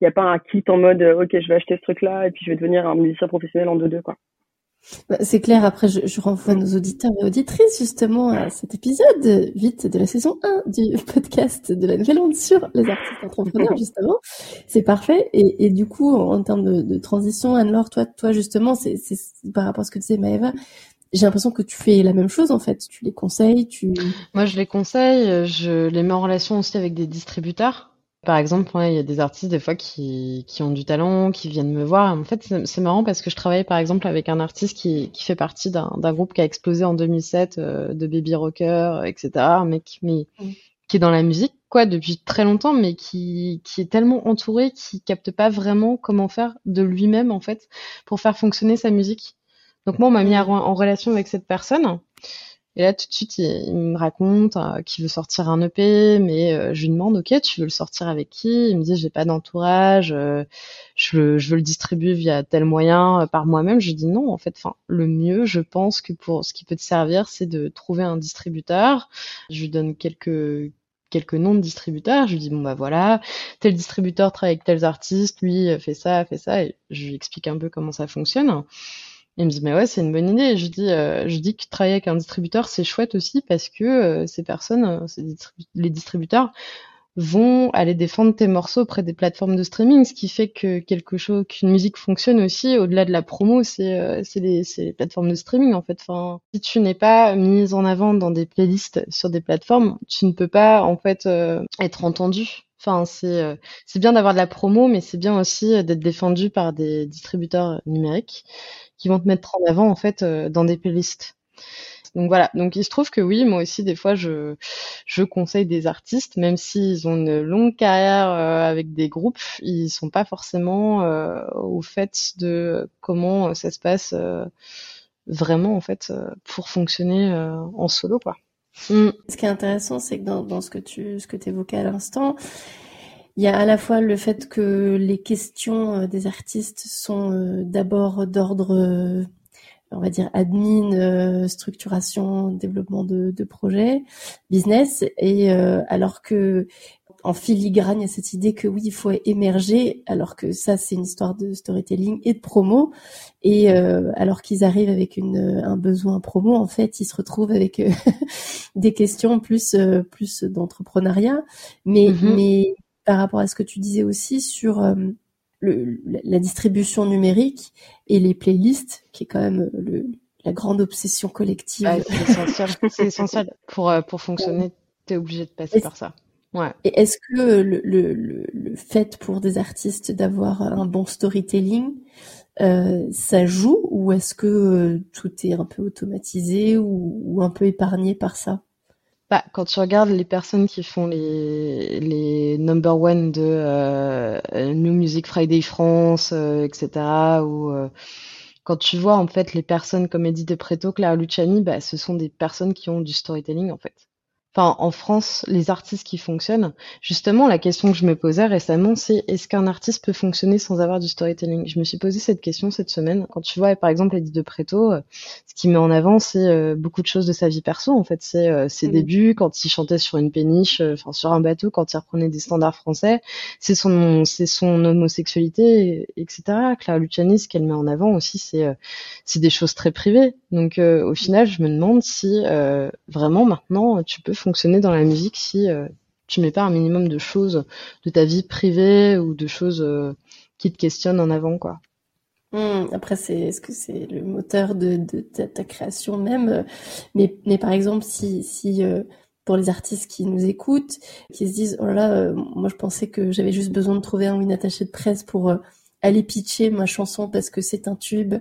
[SPEAKER 3] Il n'y a pas un kit en mode ok, je vais acheter ce truc-là et puis je vais devenir un musicien professionnel en deux deux quoi.
[SPEAKER 6] Bah, c'est clair, après je, je, renvoie nos auditeurs et auditrices justement à cet épisode 8 de la saison 1 du podcast de la nouvelle onde sur les artistes entrepreneurs justement. C'est parfait. Et, et, du coup, en, termes de, de transition, Anne-Laure, toi, toi justement, c'est par rapport à ce que disait Maëva, j'ai l'impression que tu fais la même chose en fait. Tu les conseilles, tu.
[SPEAKER 4] Moi, je les conseille. Je les mets en relation aussi avec des distributeurs Par exemple, il y a des artistes des fois qui, qui ont du talent, qui viennent me voir. En fait, c'est marrant parce que je travaille par exemple avec un artiste qui, qui fait partie d'un groupe qui a explosé en 2007 euh, de baby rocker, etc. Un mec mais, mm. qui est dans la musique quoi depuis très longtemps, mais qui, qui est tellement entouré qui capte pas vraiment comment faire de lui-même en fait pour faire fonctionner sa musique. Donc moi, on m'a mis en relation avec cette personne. Et là, tout de suite, il, me raconte euh, qu'il veut sortir un EP, mais euh, je lui demande, ok, tu veux le sortir avec qui? Il me dit, j'ai pas d'entourage, euh, je, veux, le distribuer via tel moyen par moi-même. Je lui dis non, en fait, le mieux, je pense que pour ce qui peut te servir, c'est de trouver un distributeur. Je lui donne quelques quelques noms de distributeurs. Je lui dis bon bah voilà, tel distributeur travaille avec tels artistes, lui fait ça, fait ça, et je lui explique un peu comment ça fonctionne. Il me dit mais ouais c'est une bonne idée. je dis euh, je dis que travailler avec un distributeur c'est chouette aussi parce que euh, ces personnes, euh, les distributeurs vont aller défendre tes morceaux auprès des plateformes de streaming, ce qui fait que quelque chose, qu'une musique fonctionne aussi au-delà de la promo, c'est c'est les, les, plateformes de streaming en fait. Enfin, si tu n'es pas mise en avant dans des playlists sur des plateformes, tu ne peux pas en fait être entendu. Enfin, c'est c'est bien d'avoir de la promo, mais c'est bien aussi d'être défendu par des distributeurs numériques qui vont te mettre en avant en fait euh, dans des playlists. Donc voilà, donc il se trouve que oui, moi aussi des fois je je conseille des artistes, même s'ils ont une longue carrière euh, avec des groupes, ils sont pas forcément euh, au fait de comment ça se passe vraiment en fait pour fonctionner en solo quoi.
[SPEAKER 6] Mm. Ce qui est intéressant, c'est que dans, ce que tu évoquais à l'instant, il y a à la fois le fait que les questions euh, des artistes sont euh, d'abord d'ordre, euh, on va dire, admin, structuration, développement de, de business, et alors que en filigrane, il y a cette idée que oui, il faut émerger, alors que ça, c'est une histoire de storytelling et de promo. Et alors qu'ils arrivent avec une, un besoin promo, en fait, ils se retrouvent avec des questions plus plus d'entrepreneuriat. Mais mm-hmm. mais par rapport à ce que tu disais aussi sur euh, le, la distribution numérique et les playlists, qui est quand même le, la grande obsession collective.
[SPEAKER 4] c'est essentiel. Pour, euh, pour fonctionner, tu es obligé de passer par ça. Ouais.
[SPEAKER 6] Et est-ce que le, le, le, fait pour des artistes d'avoir un bon storytelling, euh, ça joue ou est-ce que euh, tout est un peu automatisé ou, ou un peu épargné par ça?
[SPEAKER 4] Bah, quand tu regardes les personnes qui font les, les number one de euh, New Music Friday France, etc., ou quand tu vois en fait les personnes comme Eddie De Preto, Clara Luciani, bah, ce sont des personnes qui ont du storytelling en fait enfin en France, les artistes qui fonctionnent. Justement, la question que je me posais récemment, c'est est-ce qu'un artiste peut fonctionner sans avoir du storytelling? Je me suis posé cette question cette semaine. Quand tu vois, par exemple, Eddie de Preto, euh, ce qui met en avant, c'est euh, beaucoup de choses de sa vie perso. En fait, c'est euh, ses mmh. débuts quand il chantait sur une péniche, enfin sur un bateau, quand il reprenait des standards français. C'est son, c'est son homosexualité, etc. Clara Luciani, ce qu'elle met en avant aussi, c'est c'est des choses très privées. Donc, au final, je me demande si vraiment maintenant tu peux fonctionner dans la musique si euh, tu mets pas un minimum de choses de ta vie privée ou de choses euh, qui te questionnent en avant, quoi.
[SPEAKER 6] Mmh, après, c'est est-ce que c'est le moteur de, ta, création même mais, mais par exemple, si, si euh, pour les artistes qui nous écoutent, qui se disent oh là là, moi je pensais que j'avais juste besoin de trouver un ou une attachée de presse pour aller pitcher ma chanson parce que c'est un tube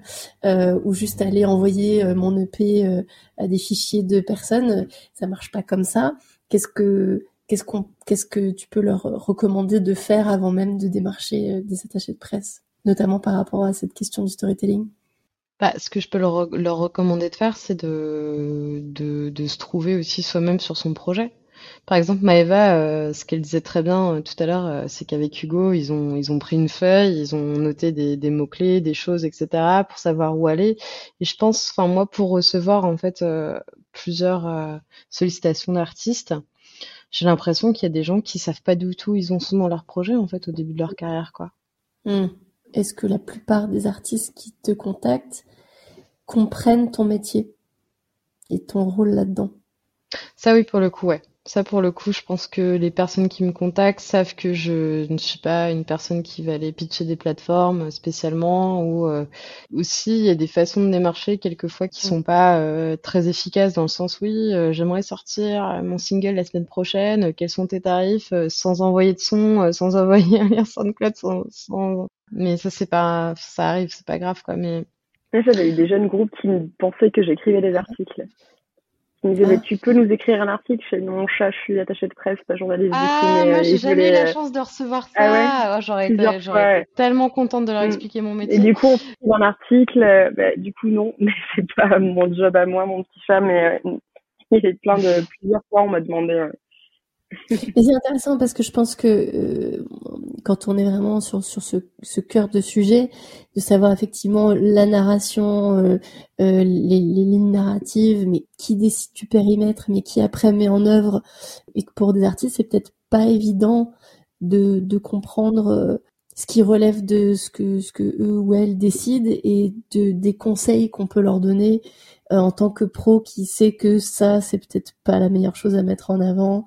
[SPEAKER 6] euh, ou juste aller envoyer euh, mon EP euh, à des fichiers de personnes, ça marche pas comme ça. Qu'est-ce que qu'est-ce qu'on qu'est-ce que tu peux leur recommander de faire avant même de démarcher des attachés de presse, notamment par rapport à cette question du storytelling?
[SPEAKER 4] Bah, ce que je peux leur, recommander de faire, c'est de se trouver aussi soi-même sur son projet. Par exemple, Maëva, euh, ce qu'elle disait très bien euh, tout à l'heure, euh, c'est qu'avec Hugo, ils ont ils ont pris une feuille, ils ont noté des, des mots clés, des choses, etc. pour savoir où aller. Et je pense, enfin moi, pour recevoir en fait plusieurs sollicitations d'artistes, j'ai l'impression qu'il y a des gens qui savent pas du tout ils ont sont dans leur projet en fait au début de leur carrière, quoi.
[SPEAKER 6] Hmm. Est-ce que la plupart des artistes qui te contactent comprennent ton métier et ton rôle là-dedans?
[SPEAKER 4] Ça oui, pour le coup, ouais. Ça, pour le coup, je pense que les personnes qui me contactent savent que je ne suis pas une personne qui va aller pitcher des plateformes spécialement ou euh, aussi il y a des façons de démarcher quelquefois qui sont pas euh, très efficaces dans le sens oui, euh, j'aimerais sortir mon single la semaine prochaine, quels sont tes tarifs sans envoyer de son, sans envoyer un lien SoundCloud sans, sans... mais ça c'est pas ça arrive, c'est pas grave quoi mais
[SPEAKER 3] j'avais eu des jeunes groupes qui pensaient que j'écrivais des articles. Ah. tu peux nous écrire un article chez mon chat, je suis attachée de presse, pas journaliste
[SPEAKER 4] ah, du coup. Mais, moi, euh, j'ai jamais eu la euh, chance de recevoir ah ça. Oh, j'aurais été, tellement contente de leur mm. expliquer mon métier.
[SPEAKER 3] Et du coup, on fait un article, euh, bah, du coup, non, mais c'est pas mon job à moi, mon petit chat, mais il y a plein de, plusieurs fois, on m'a demandé
[SPEAKER 6] c'est intéressant parce que je pense que euh, quand on est vraiment sur, ce, cœur de sujet, de savoir effectivement la narration, euh, euh, les, lignes narratives, mais qui décide du périmètre, mais qui après met en œuvre, et pour des artistes, c'est peut-être pas évident de, comprendre ce qui relève de ce que, ce eux ou elles décident et de, des conseils qu'on peut leur donner en tant que pro qui sait que ça, c'est peut-être pas la meilleure chose à mettre en avant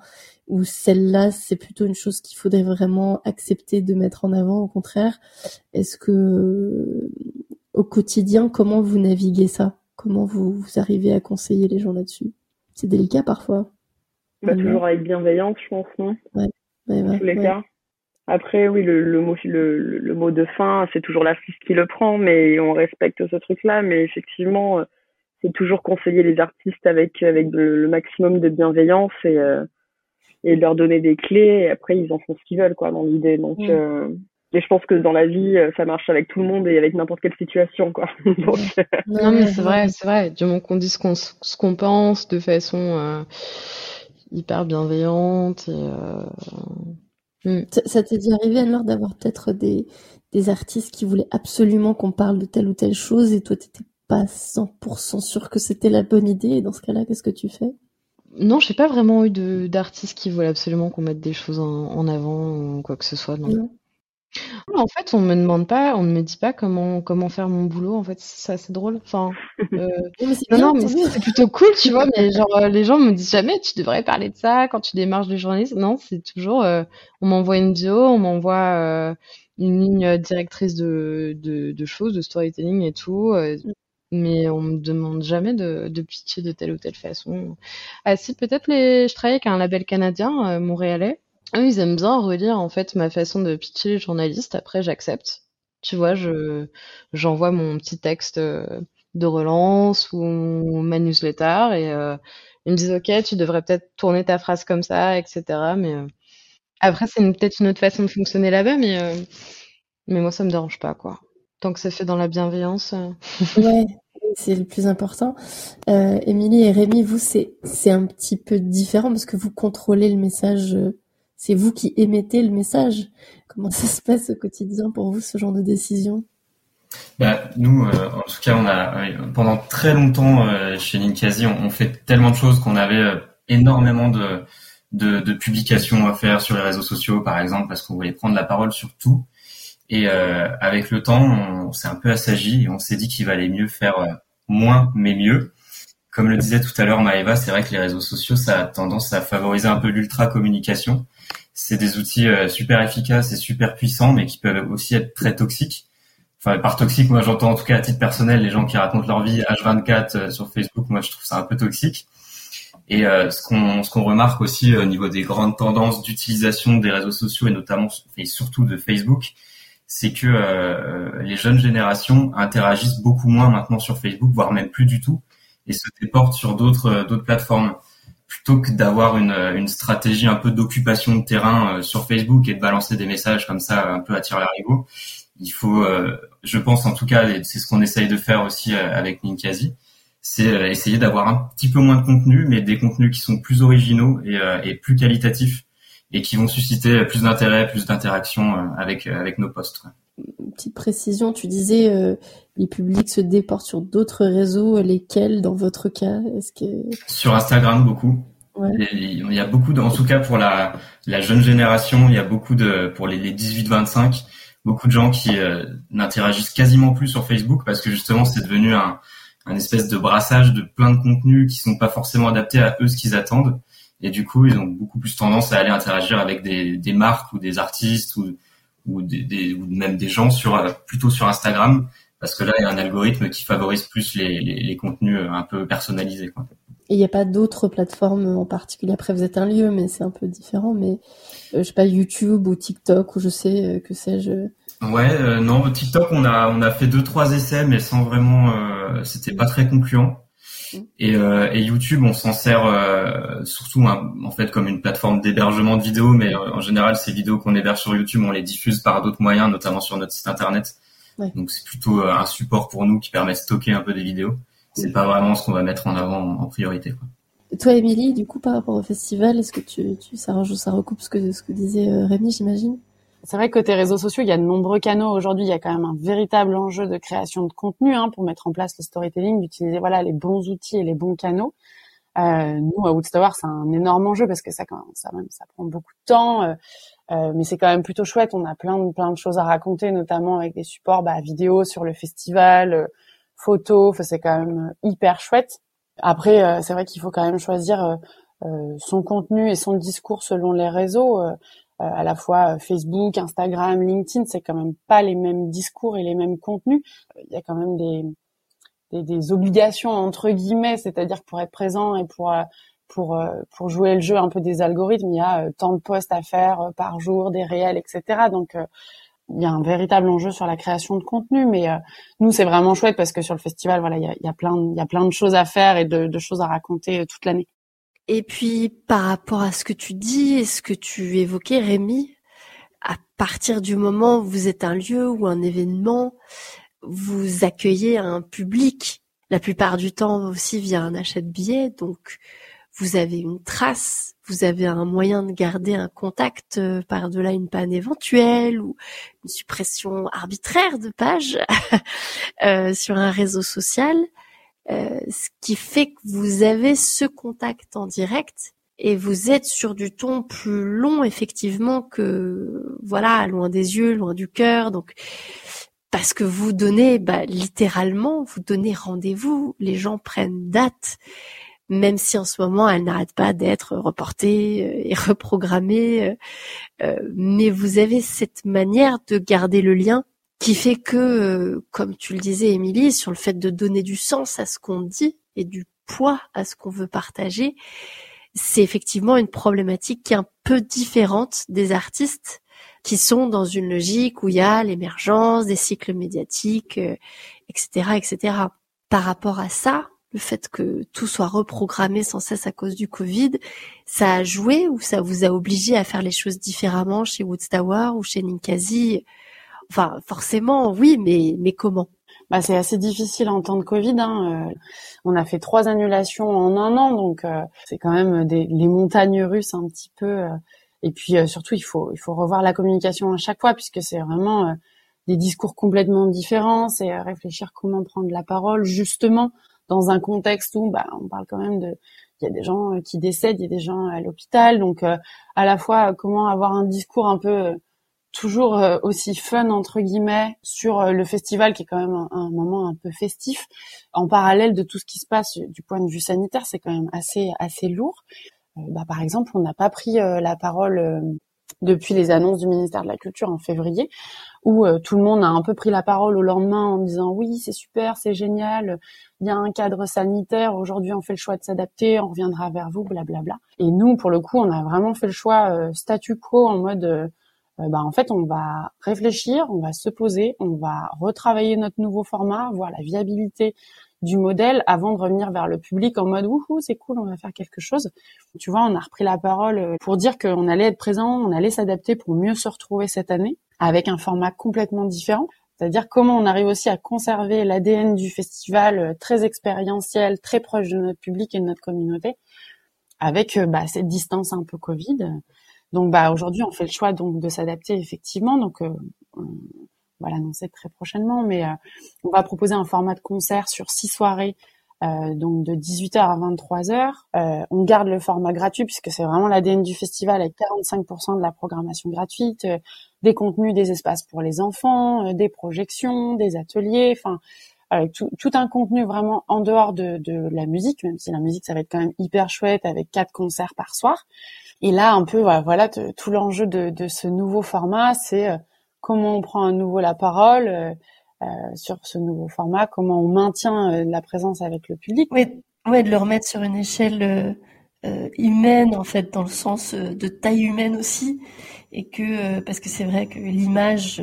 [SPEAKER 6] ou celle-là, c'est plutôt une chose qu'il faudrait vraiment accepter de mettre en avant, au contraire Est-ce que au quotidien, comment vous naviguez ça? Comment vous, vous, arrivez à conseiller les gens là-dessus? C'est délicat parfois.
[SPEAKER 3] Bah, toujours avec bienveillance, je pense, non?
[SPEAKER 6] Ouais.
[SPEAKER 3] tous les cas. Après, oui, le, le mot, le, le, mot de fin, c'est toujours l'artiste qui le prend, mais on respecte ce truc-là. Mais effectivement, c'est toujours conseiller les artistes avec avec le, maximum de bienveillance et euh, et leur donner des clés et après ils en font ce qu'ils veulent quoi dans l'idée. Donc mm. euh, et je pense que dans la vie euh, ça marche avec tout le monde et avec n'importe quelle situation quoi. Donc,
[SPEAKER 4] euh, non mais c'est vrai c'est vrai. Du moment qu'on dit ce qu'on ce qu'on pense de façon hyper bienveillante et
[SPEAKER 6] mm. ça, t'est déjà arrivé alors d'avoir peut-être des des artistes qui voulaient absolument qu'on parle de telle ou telle chose et toi t'étais pas 100% sûr que c'était la bonne idée? Et dans ce cas-là qu'est-ce que tu fais?
[SPEAKER 4] Non, j'ai pas vraiment eu d'artistes qui veulent absolument qu'on mette des choses en, avant ou quoi que ce soit. Non. En fait, on me demande pas, on ne me dit pas comment comment faire mon boulot. En fait, c'est assez drôle. Enfin, euh, non, non, mais c'est plutôt cool, tu vois. Mais genre, euh, les gens me disent jamais, tu devrais parler de ça quand tu démarches du journalisme. Non, c'est toujours, euh, on m'envoie une vidéo, on m'envoie une ligne directrice de, de, de choses, de storytelling et tout. Mais on me demande jamais de, de pitcher de telle ou telle façon. Ah si, peut-être les, je travaille avec un label canadien, euh, montréalais. Eux, ils aiment bien relire en fait ma façon de pitcher les journalistes. Après, j'accepte. Tu vois, je j'envoie mon petit texte euh, de relance ou ma newsletter et euh, ils me disent ok, tu devrais peut-être tourner ta phrase comme ça, etc. Mais après, c'est peut-être une autre façon de fonctionner là-bas, mais mais moi, ça me dérange pas quoi. Tant que c'est fait dans la bienveillance. Euh.
[SPEAKER 6] ouais, c'est le plus important. Euh, Émilie et Rémi, vous, c'est, c'est un petit peu différent parce que vous contrôlez le message. Euh, c'est vous qui émettez le message. Comment ça se passe au quotidien pour vous, ce genre de décision?
[SPEAKER 2] Bah, nous, en tout cas, on a pendant très longtemps chez Ninkasi, on, on, fait tellement de choses qu'on avait énormément de, de, de, publications à faire sur les réseaux sociaux, par exemple, parce qu'on voulait prendre la parole sur tout. Et euh, avec le temps, on, s'est un peu assagi et on s'est dit qu'il valait mieux faire euh, moins mais mieux. Comme le disait tout à l'heure Maëva, c'est vrai que les réseaux sociaux, ça a tendance à favoriser un peu l'ultra communication. C'est des outils euh, super efficaces et super puissants, mais qui peuvent aussi être très toxiques. Enfin, par toxique, moi j'entends en tout cas à titre personnel les gens qui racontent leur vie H24 sur Facebook. Moi, je trouve ça un peu toxique. Et ce qu'on ce qu'on remarque aussi au niveau des grandes tendances d'utilisation des réseaux sociaux et notamment et surtout de Facebook, c'est que euh, les jeunes générations interagissent beaucoup moins maintenant sur Facebook, voire même plus du tout, et se déportent sur d'autres euh, plateformes plutôt que d'avoir une, stratégie un peu d'occupation de terrain euh, sur Facebook et de balancer des messages comme ça un peu à tirer l'arigot. Il faut, je pense en tout cas, c'est ce qu'on essaye de faire aussi avec Ninkasi, c'est essayer d'avoir un petit peu moins de contenu, mais des contenus qui sont plus originaux et, et plus qualitatifs et qui vont susciter plus d'intérêt, plus d'interaction euh, avec euh, avec nos posts.
[SPEAKER 6] petite précision, tu disais euh, les publics se déportent sur d'autres réseaux, lesquels dans votre cas Est-ce que
[SPEAKER 2] sur Instagram beaucoup. Ouais. Il y a beaucoup, de, en tout cas pour la, la jeune génération, il y a beaucoup de pour les, les 18-25, beaucoup de gens qui n'interagissent quasiment plus sur Facebook parce que justement c'est devenu un, un espèce de brassage de plein de contenus qui sont pas forcément adaptés à eux ce qu'ils attendent Et du coup, ils ont beaucoup plus tendance à aller interagir avec des, des marques ou des artistes ou, ou, des, des, ou même des gens sur plutôt sur Instagram parce que là, il y a un algorithme qui favorise plus les, les, les contenus un peu personnalisés. Quoi.
[SPEAKER 6] Et il n'y a pas d'autres plateformes en particulier. Après, vous êtes un lieu, mais c'est un peu différent. Mais euh, je sais pas YouTube ou TikTok ou je sais euh, que sais-je.
[SPEAKER 2] Ouais, euh, non, TikTok, on a on a fait deux trois essais, mais sans vraiment, euh, c'était pas très concluant. Et, euh, et YouTube, on s'en sert surtout hein, en fait comme une plateforme d'hébergement de vidéos, mais en général, ces vidéos qu'on héberge sur YouTube, on les diffuse par d'autres moyens, notamment sur notre site internet. Ouais. Donc c'est plutôt un support pour nous qui permet de stocker un peu des vidéos c'est pas vraiment ce qu'on va mettre en avant en, priorité. Quoi.
[SPEAKER 6] Toi, Émilie, du coup, par rapport au festival, est-ce que tu, tu ça, ça recoupe ce que, ce que disait euh, Rémi, j'imagine?
[SPEAKER 5] C'est vrai que côté réseaux sociaux, il y a de nombreux canaux. Aujourd'hui, il y a quand même un véritable enjeu de création de contenu hein, pour mettre en place le storytelling, d'utiliser voilà les bons outils et les bons canaux. Euh, nous, à Woodstower, c'est un énorme enjeu parce que ça, ça, ça prend beaucoup de temps. Euh, euh, mais c'est quand même plutôt chouette. On a plein de, plein de choses à raconter, notamment avec des supports bah, vidéo sur le festival, euh, photos. C'est quand même euh, hyper chouette. Après, c'est vrai qu'il faut quand même choisir son contenu et son discours selon les réseaux. À la fois Facebook, Instagram, LinkedIn, c'est quand même pas les mêmes discours et les mêmes contenus. Il y a quand même des, des, des obligations entre guillemets, c'est-à-dire pour être présent et pour pour pour jouer le jeu un peu des algorithmes, il y a tant de posts à faire par jour, des réels, etc. Donc il y a un véritable enjeu sur la création de contenu, mais euh, nous c'est vraiment chouette parce que sur le festival, voilà, il y a, y a, plein, il y a plein de choses à faire et de, de choses à raconter euh, toute l'année.
[SPEAKER 6] Et puis par rapport à ce que tu dis et ce que tu évoquais, Rémi, à partir du moment où vous êtes un lieu ou un événement, vous accueillez un public. La plupart du temps aussi via un achat de billets, donc vous avez une trace, vous avez un moyen de garder un contact euh, par-delà une panne éventuelle ou une suppression arbitraire de pages euh, sur un réseau social, euh, ce qui fait que vous avez ce contact en direct et vous êtes sur du ton plus long effectivement que voilà loin des yeux, loin du cœur, donc parce que vous donnez bah, littéralement, vous donnez rendez-vous, les gens prennent date même si en ce moment elle n'arrête pas d'être reportée euh, et reprogrammée. Euh, euh, mais vous avez cette manière de garder le lien qui fait que, comme tu le disais, Émilie, sur le fait de donner du sens à ce qu'on dit et du poids à ce qu'on veut partager, c'est effectivement une problématique qui est un peu différente des artistes qui sont dans une logique où il y a l'émergence des cycles médiatiques, etc., etc. Par rapport à ça, le fait que tout soit reprogrammé sans cesse à cause du Covid, ça a joué ou ça vous a obligé à faire les choses différemment chez Woodstower ou chez Ninkasi? Enfin, forcément, oui, mais mais comment?
[SPEAKER 5] Bah, c'est assez difficile en temps de Covid. Hein. Euh, on a fait trois annulations en un an, donc euh, c'est quand même des, les montagnes russes un petit peu. Euh, et puis surtout, il faut il faut revoir la communication à chaque fois puisque c'est vraiment des discours complètement différents. C'est réfléchir comment prendre la parole justement dans un contexte où bah, on parle quand même de il y a des gens qui décèdent, il y a des gens à l'hôpital, donc à la fois comment avoir un discours un peu toujours aussi fun entre guillemets sur le festival qui est quand même un, moment un peu festif en parallèle de tout ce qui se passe du point de vue sanitaire c'est quand même assez assez lourd bah, par exemple on n'a pas pris la parole depuis les annonces du ministère de la Culture en février, où euh, tout le monde a un peu pris la parole au lendemain en disant oui c'est super, c'est génial, il y a un cadre sanitaire, aujourd'hui on fait le choix de s'adapter, on reviendra vers vous, blablabla. Et nous pour le coup on a vraiment fait le choix euh, statu quo en mode euh, bah en fait on va réfléchir, on va se poser, on va retravailler notre nouveau format, voir la viabilité du modèle avant de revenir vers le public en mode wouhou c'est cool on va faire quelque chose. Tu vois on a repris la parole euh, pour dire qu'on allait être présent on allait s'adapter pour mieux se retrouver cette année avec un format complètement différent. C'est-à-dire comment on arrive aussi à conserver l'ADN du festival euh, très expérientiel très proche de notre public et de notre communauté avec euh, bah, cette distance un peu Covid donc bah aujourd'hui on fait le choix donc de s'adapter effectivement donc va l'annoncer très prochainement, mais euh, on va proposer un format de concert sur six soirées, euh, donc de 18h à 23h. Euh, on garde le format gratuit puisque c'est vraiment l'ADN du festival avec 45% de la programmation gratuite, des contenus, des espaces pour les enfants, des projections, des ateliers, enfin avec tout, tout, un contenu vraiment en dehors de, de, la musique, même si la musique ça va être quand même hyper chouette avec quatre concerts par soir. Et là, un peu, voilà, tout l'enjeu de, de, ce nouveau format, c'est euh, comment on prend à nouveau la parole euh, euh, sur ce nouveau format, comment on maintient la présence avec le public.
[SPEAKER 6] Oui, ouais, de le remettre sur une échelle humaine, en fait, dans le sens de taille humaine aussi, et que parce que c'est vrai que l'image,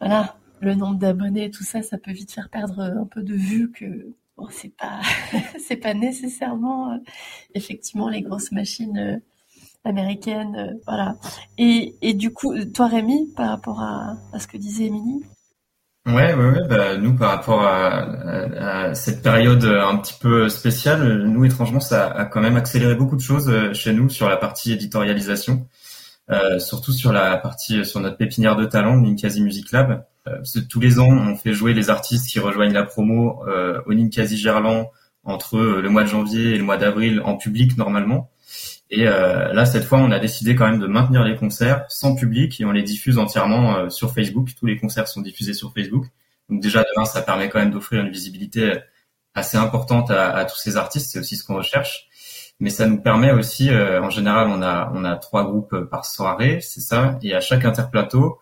[SPEAKER 6] voilà, le nombre d'abonnés, tout ça, ça peut vite faire perdre un peu de vue que bon, c'est pas c'est pas nécessairement effectivement les grosses machines euh, voilà. Et, et du coup, toi Rémi, par rapport à, à ce que disait Émilie?
[SPEAKER 2] Ouais, ouais, ouais bah, nous par rapport à, cette période un petit peu spéciale, nous étrangement, ça a quand même accéléré beaucoup de choses euh, chez nous sur la partie éditorialisation, euh, surtout sur la partie sur notre pépinière de talent, Ninkasi Music Lab. Euh, tous les ans, on fait jouer les artistes qui rejoignent la promo euh, au Ninkasi Gerland entre le mois de janvier et le mois d'avril en public normalement. Et euh, là, cette fois, on a décidé quand même de maintenir les concerts sans public et on les diffuse entièrement euh, sur Facebook. Tous les concerts sont diffusés sur Facebook. Donc déjà, demain, ça permet quand même d'offrir une visibilité assez importante à, à tous ces artistes. C'est aussi ce qu'on recherche. Mais ça nous permet aussi, euh, en général, on a on a trois groupes par soirée, c'est ça. Et à chaque interplateau,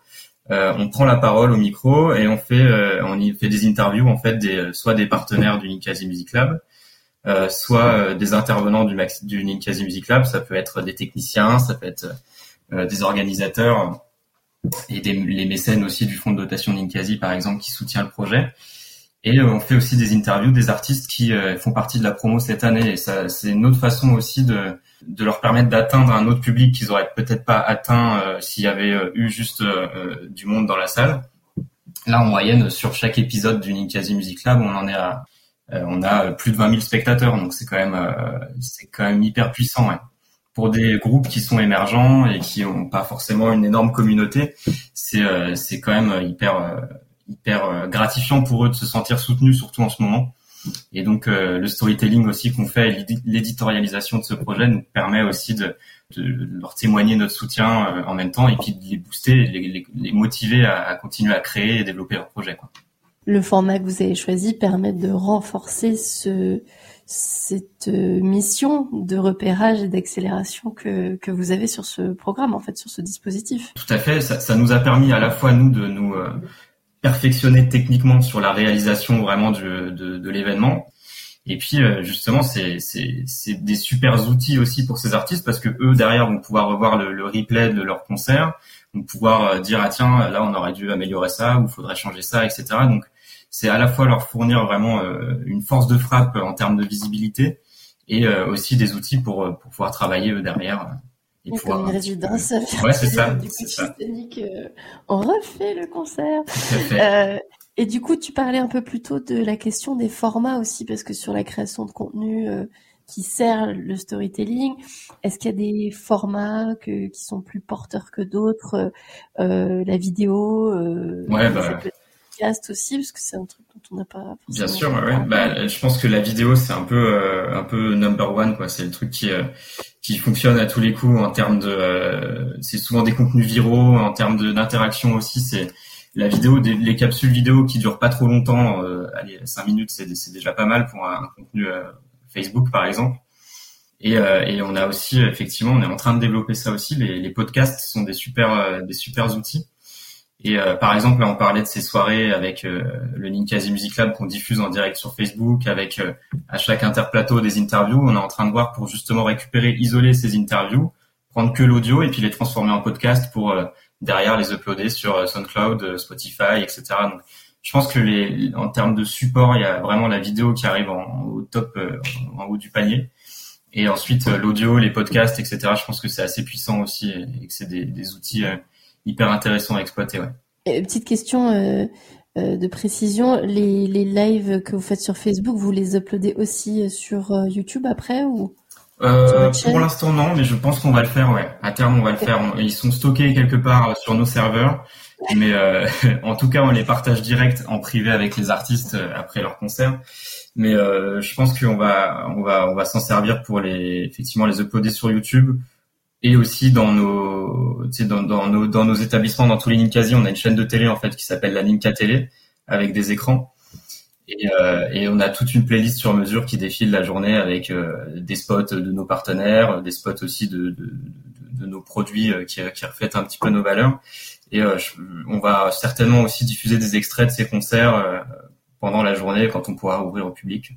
[SPEAKER 2] euh, on prend la parole au micro et on fait on y fait des interviews en fait des soit des partenaires du Ninkasi Music Lab, euh, soit euh, des intervenants du, Max, du Ninkasi Music Lab, ça peut être des techniciens, ça peut être euh, des organisateurs et des, les mécènes aussi du fonds de dotation Ninkasi par exemple qui soutient le projet. Et on fait aussi des interviews des artistes qui font partie de la promo cette année. Et ça, c'est une autre façon aussi de, de leur permettre d'atteindre un autre public qu'ils auraient peut-être pas atteint s'il y avait eu juste du monde dans la salle. Là, en moyenne, sur chaque épisode du Ninkasi Music Lab, on en est à euh, on a plus de 20 000 spectateurs, donc c'est quand même euh, c'est quand même hyper puissant. Pour des groupes qui sont émergents et qui n'ont pas forcément une énorme communauté, c'est euh, c'est quand même hyper hyper gratifiant pour eux de se sentir soutenus, surtout en ce moment. Et donc le storytelling aussi qu'on fait, l'éditorialisation de ce projet nous permet aussi de, de leur témoigner notre soutien en même temps et puis de les booster, les, les, motiver à, à, continuer à créer et développer leur projet. Quoi
[SPEAKER 6] le format que vous avez choisi permet de renforcer ce, cette euh, mission de repérage et d'accélération que, que vous avez sur ce programme, en fait, sur ce dispositif.
[SPEAKER 2] Tout à fait. Ça, ça nous a permis à la fois, nous, de nous euh, perfectionner techniquement sur la réalisation vraiment de, de l'événement. Et puis, euh, justement, c'est, des super outils aussi pour ces artistes parce que eux, derrière, vont pouvoir revoir le, le replay de leur concert, vont pouvoir dire, ah tiens, là, on aurait dû améliorer ça ou faudrait changer ça, etc. Donc, c'est à la fois leur fournir vraiment euh, une force de frappe en termes de visibilité et euh, aussi des outils pour, euh, pour pouvoir travailler derrière.
[SPEAKER 6] Et pouvoir, une résidence.
[SPEAKER 2] Ouais, c'est ça. c'est ça.
[SPEAKER 6] on refait le concert. et du coup, tu parlais un peu plus tôt de la question des formats aussi, parce que sur la création de contenu qui sert le storytelling, est-ce qu'il y a des formats que, qui sont plus porteurs que d'autres La vidéo
[SPEAKER 2] Ouais, bah
[SPEAKER 6] aussi parce que c'est un truc dont on n'a pas.
[SPEAKER 2] Bien sûr, ouais. Bah, je pense que la vidéo c'est un peu euh, un peu number one quoi. C'est le truc qui euh, qui fonctionne à tous les coups en termes de. Euh, c'est souvent des contenus viraux en termes d'interaction aussi. C'est la vidéo, des, les capsules vidéo qui durent pas trop longtemps. allez, cinq minutes, c'est c'est déjà pas mal pour un, contenu Facebook par exemple. Et, et, on a aussi effectivement, on est en train de développer ça aussi. Les, les podcasts sont des super des super outils. Et euh, par exemple, là, on parlait de ces soirées avec euh, le Ninkasi Music Lab qu'on diffuse en direct sur Facebook, avec euh, à chaque interplateau des interviews. On est en train de voir pour justement récupérer, isoler ces interviews, prendre que l'audio et puis les transformer en podcast pour derrière les uploader sur SoundCloud, Spotify, etc. Donc, je pense que les, en termes de support, il y a vraiment la vidéo qui arrive en, au top, en haut du panier. Et ensuite, l'audio, les podcasts, etc. Je pense que c'est assez puissant aussi et que c'est des, des outils hyper intéressant à exploiter. Ouais.
[SPEAKER 6] Et petite question euh, euh, de précision, les, les lives que vous faites sur Facebook, vous les uploadez aussi sur euh, YouTube après ou
[SPEAKER 2] euh, pour l'instant non, mais je pense qu'on va le faire. Ouais, à terme on va le faire. Ils sont stockés quelque part sur nos serveurs, mais euh, en tout cas on les partage direct en privé avec les artistes après leur concert. Mais euh, je pense qu'on va on va on va s'en servir pour les effectivement les uploader sur YouTube et aussi dans nos, dans, dans, nos, dans nos établissements, dans tous les Ninkasi, on a une chaîne de télé en fait qui s'appelle la Ninka Télé avec des écrans. Et, et, on a toute une playlist sur mesure qui défile la journée avec des spots de nos partenaires, des spots aussi de, de, de nos produits qui, qui reflètent un petit peu nos valeurs. Et on va certainement aussi diffuser des extraits de ces concerts pendant la journée quand on pourra ouvrir au public.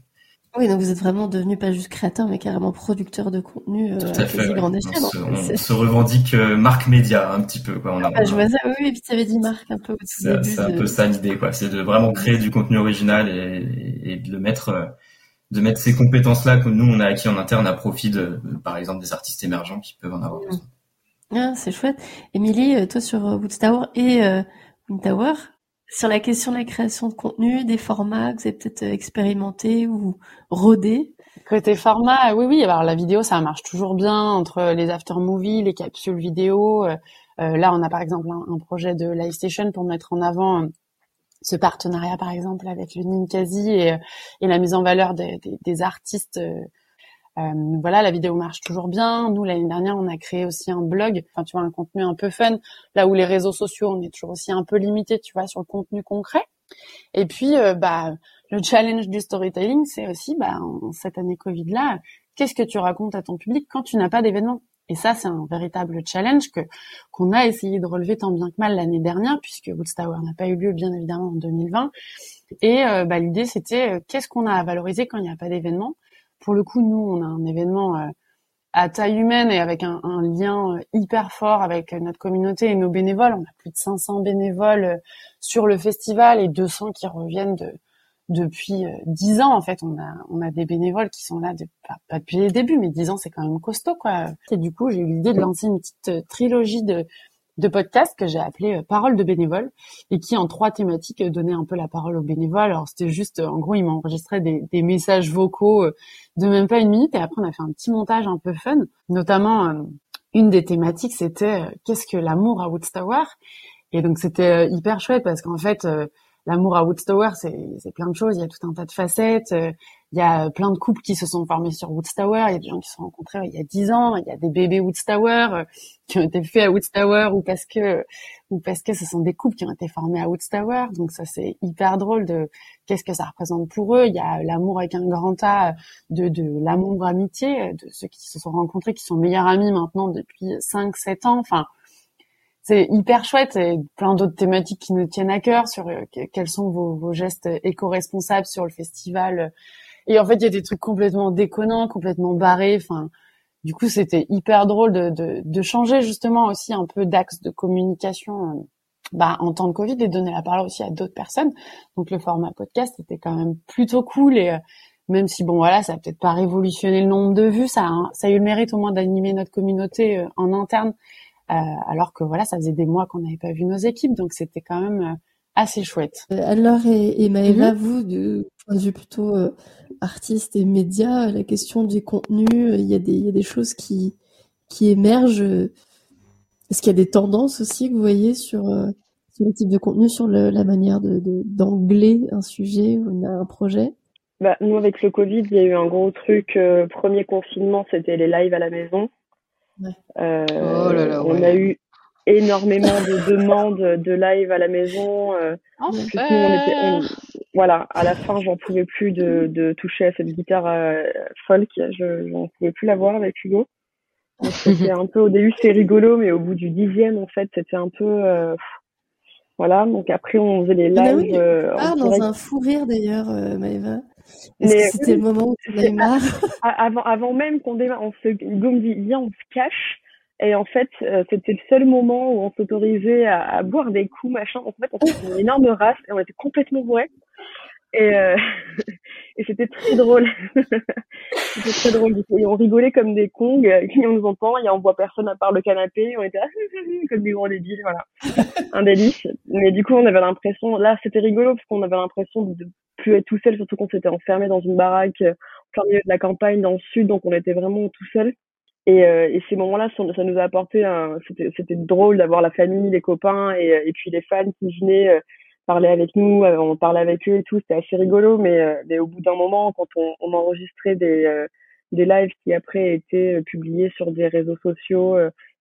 [SPEAKER 6] Oui, donc vous êtes vraiment devenu pas juste créateur, mais carrément producteur de contenu
[SPEAKER 2] euh, Tout à, fait, grande échelle. On, se, revendique euh, marque média un petit peu. Quoi.
[SPEAKER 6] On a, ah, je vois ça, oui, et puis tu avais dit marque un peu.
[SPEAKER 2] C'est un peu ça l'idée, quoi. C'est de vraiment créer du contenu original et, et de le mettre, euh, de mettre ces compétences-là que nous on a acquis en interne à profit de, par exemple, des artistes émergents qui peuvent en avoir besoin.
[SPEAKER 6] Ah, c'est chouette. Émilie, toi sur Woodstower et Windtower, sur la question de la création de contenu, des formats que vous avez peut-être euh, expérimenté ou rodé
[SPEAKER 5] Côté format, oui, oui. Alors la vidéo, ça marche toujours bien entre les after movies, les capsules vidéo. Euh, euh, là, on a par exemple un, projet de Live Station pour mettre en avant ce partenariat, par exemple, avec le Ninkasi et, et la mise en valeur des, artistes euh, voilà, la vidéo marche toujours bien. Nous, l'année dernière, on a créé aussi un blog, enfin, tu vois, un contenu un peu fun, là où les réseaux sociaux, on est toujours aussi un peu limité, tu vois, sur le contenu concret. Et puis, euh, bah, le challenge du storytelling, c'est aussi, bah, en cette année Covid-là, qu'est-ce que tu racontes à ton public quand tu n'as pas d'événement? Et ça, c'est un véritable challenge que qu'on a essayé de relever tant bien que mal l'année dernière, puisque Woodstower n'a pas eu lieu, bien évidemment, en 2020. Et euh, bah, l'idée, c'était qu'est-ce qu'on a à valoriser quand il n'y a pas d'événement? Pour le coup, nous, on a un événement euh, à taille humaine et avec un, lien euh, hyper fort avec notre communauté et nos bénévoles. On a plus de 500 bénévoles euh, sur le festival et 200 qui reviennent de, depuis 10 ans. En fait, on a, on a des bénévoles qui sont là, de, pas, depuis les débuts, mais 10 ans, c'est quand même costaud, quoi. Et du coup, j'ai eu l'idée de lancer une petite trilogie de, de podcast que j'ai appelé euh, Parole de bénévoles et qui en trois thématiques euh, donnait un peu la parole aux bénévoles. Alors c'était juste, euh, en gros, ils m'enregistraient des, des, messages vocaux de même pas une minute et après on a fait un petit montage un peu fun. Notamment, une des thématiques c'était qu'est-ce que l'amour à Woodstower? Et donc c'était hyper chouette parce qu'en fait l'amour à Woodstower, c'est plein de choses. Il y a tout un tas de facettes. Euh, il y a plein de couples qui se sont formés sur Woodstower. Il y a des gens qui se sont rencontrés il y a dix ans. Il y a des bébés Woodstower euh, qui ont été faits à Woodstower ou parce que ou parce que ce sont des couples qui ont été formés à Woodstower. Donc ça c'est hyper drôle de qu'est-ce que ça représente pour eux. Il y a l'amour avec un grand A de de l'amour amitié de ceux qui se sont rencontrés qui sont meilleurs amis maintenant depuis cinq sept ans. Enfin c'est hyper chouette et plein d'autres thématiques qui nous tiennent à cœur sur euh, quels sont vos, vos gestes éco-responsables sur le festival. Et en fait, il y a des trucs complètement déconnants, complètement barrés. Enfin, du coup, c'était hyper drôle de, de, de, changer justement aussi un peu d'axe de communication euh, bah, en temps de Covid et donner la parole aussi à d'autres personnes. Donc le format podcast était quand même plutôt cool et euh, même si bon voilà, ça a peut-être pas révolutionné le nombre de vues, ça a, ça a eu le mérite au moins d'animer notre communauté en interne euh, alors que voilà, ça faisait des mois qu'on n'avait pas vu nos équipes, donc c'était quand même euh, assez chouette.
[SPEAKER 6] Euh, alors et, et Maëva, mhm. vous, de point de vue plutôt artiste et média, la question du contenu, il y, a des, il y a des choses qui, qui émergent. Est-ce qu'il y a des tendances aussi que vous voyez sur, sur le type de contenu, sur le, la manière de, d'angler un sujet ou un projet?
[SPEAKER 3] Bah, Nous, avec le Covid, il y a eu un gros truc. premier confinement, c'était les lives à la maison. Euh, oh on a eu énormément de demandes de live à la maison. Euh, voilà, à la fin, j'en pouvais plus de, de, toucher à cette guitare euh, folk. Je j'en pouvais plus la voir avec Hugo. C'était un peu au début c'est rigolo, mais au bout du dixième en fait c'était un peu voilà. Donc après on faisait les lives.
[SPEAKER 6] Ah, dans un fou rire d'ailleurs, Maëva. C'était le moment où tu avais marre.
[SPEAKER 3] avant, avant même qu'on démarre, on se, Hugo me dit, viens, on se cache. Et en fait, euh, c'était le seul moment où on s'autorisait à, à, boire des coups, machin. En fait, on faisait une énorme race et on était complètement bourrés. Et, euh, et c'était très drôle. c'était très drôle. Et on rigolait comme des kongs. Qui on nous entend, et on voit personne à part le canapé. On était là, comme des gros débiles, voilà. Un délice. Mais du coup, on avait l'impression, là, c'était rigolo parce qu'on avait l'impression de plus être tout seul, surtout qu'on s'était enfermé dans une baraque euh, au milieu de la campagne dans le sud, donc on était vraiment tout seul. Et, euh, et ces moments-là, ça, nous a apporté, c'était drôle d'avoir la famille, les copains et, et puis les fans qui venaient parlait avec nous, euh, on parlait avec eux et tout, c'était assez rigolo, mais, euh, mais au bout d'un moment, quand on, on enregistrait des, euh, des lives qui après étaient publiés sur des réseaux sociaux,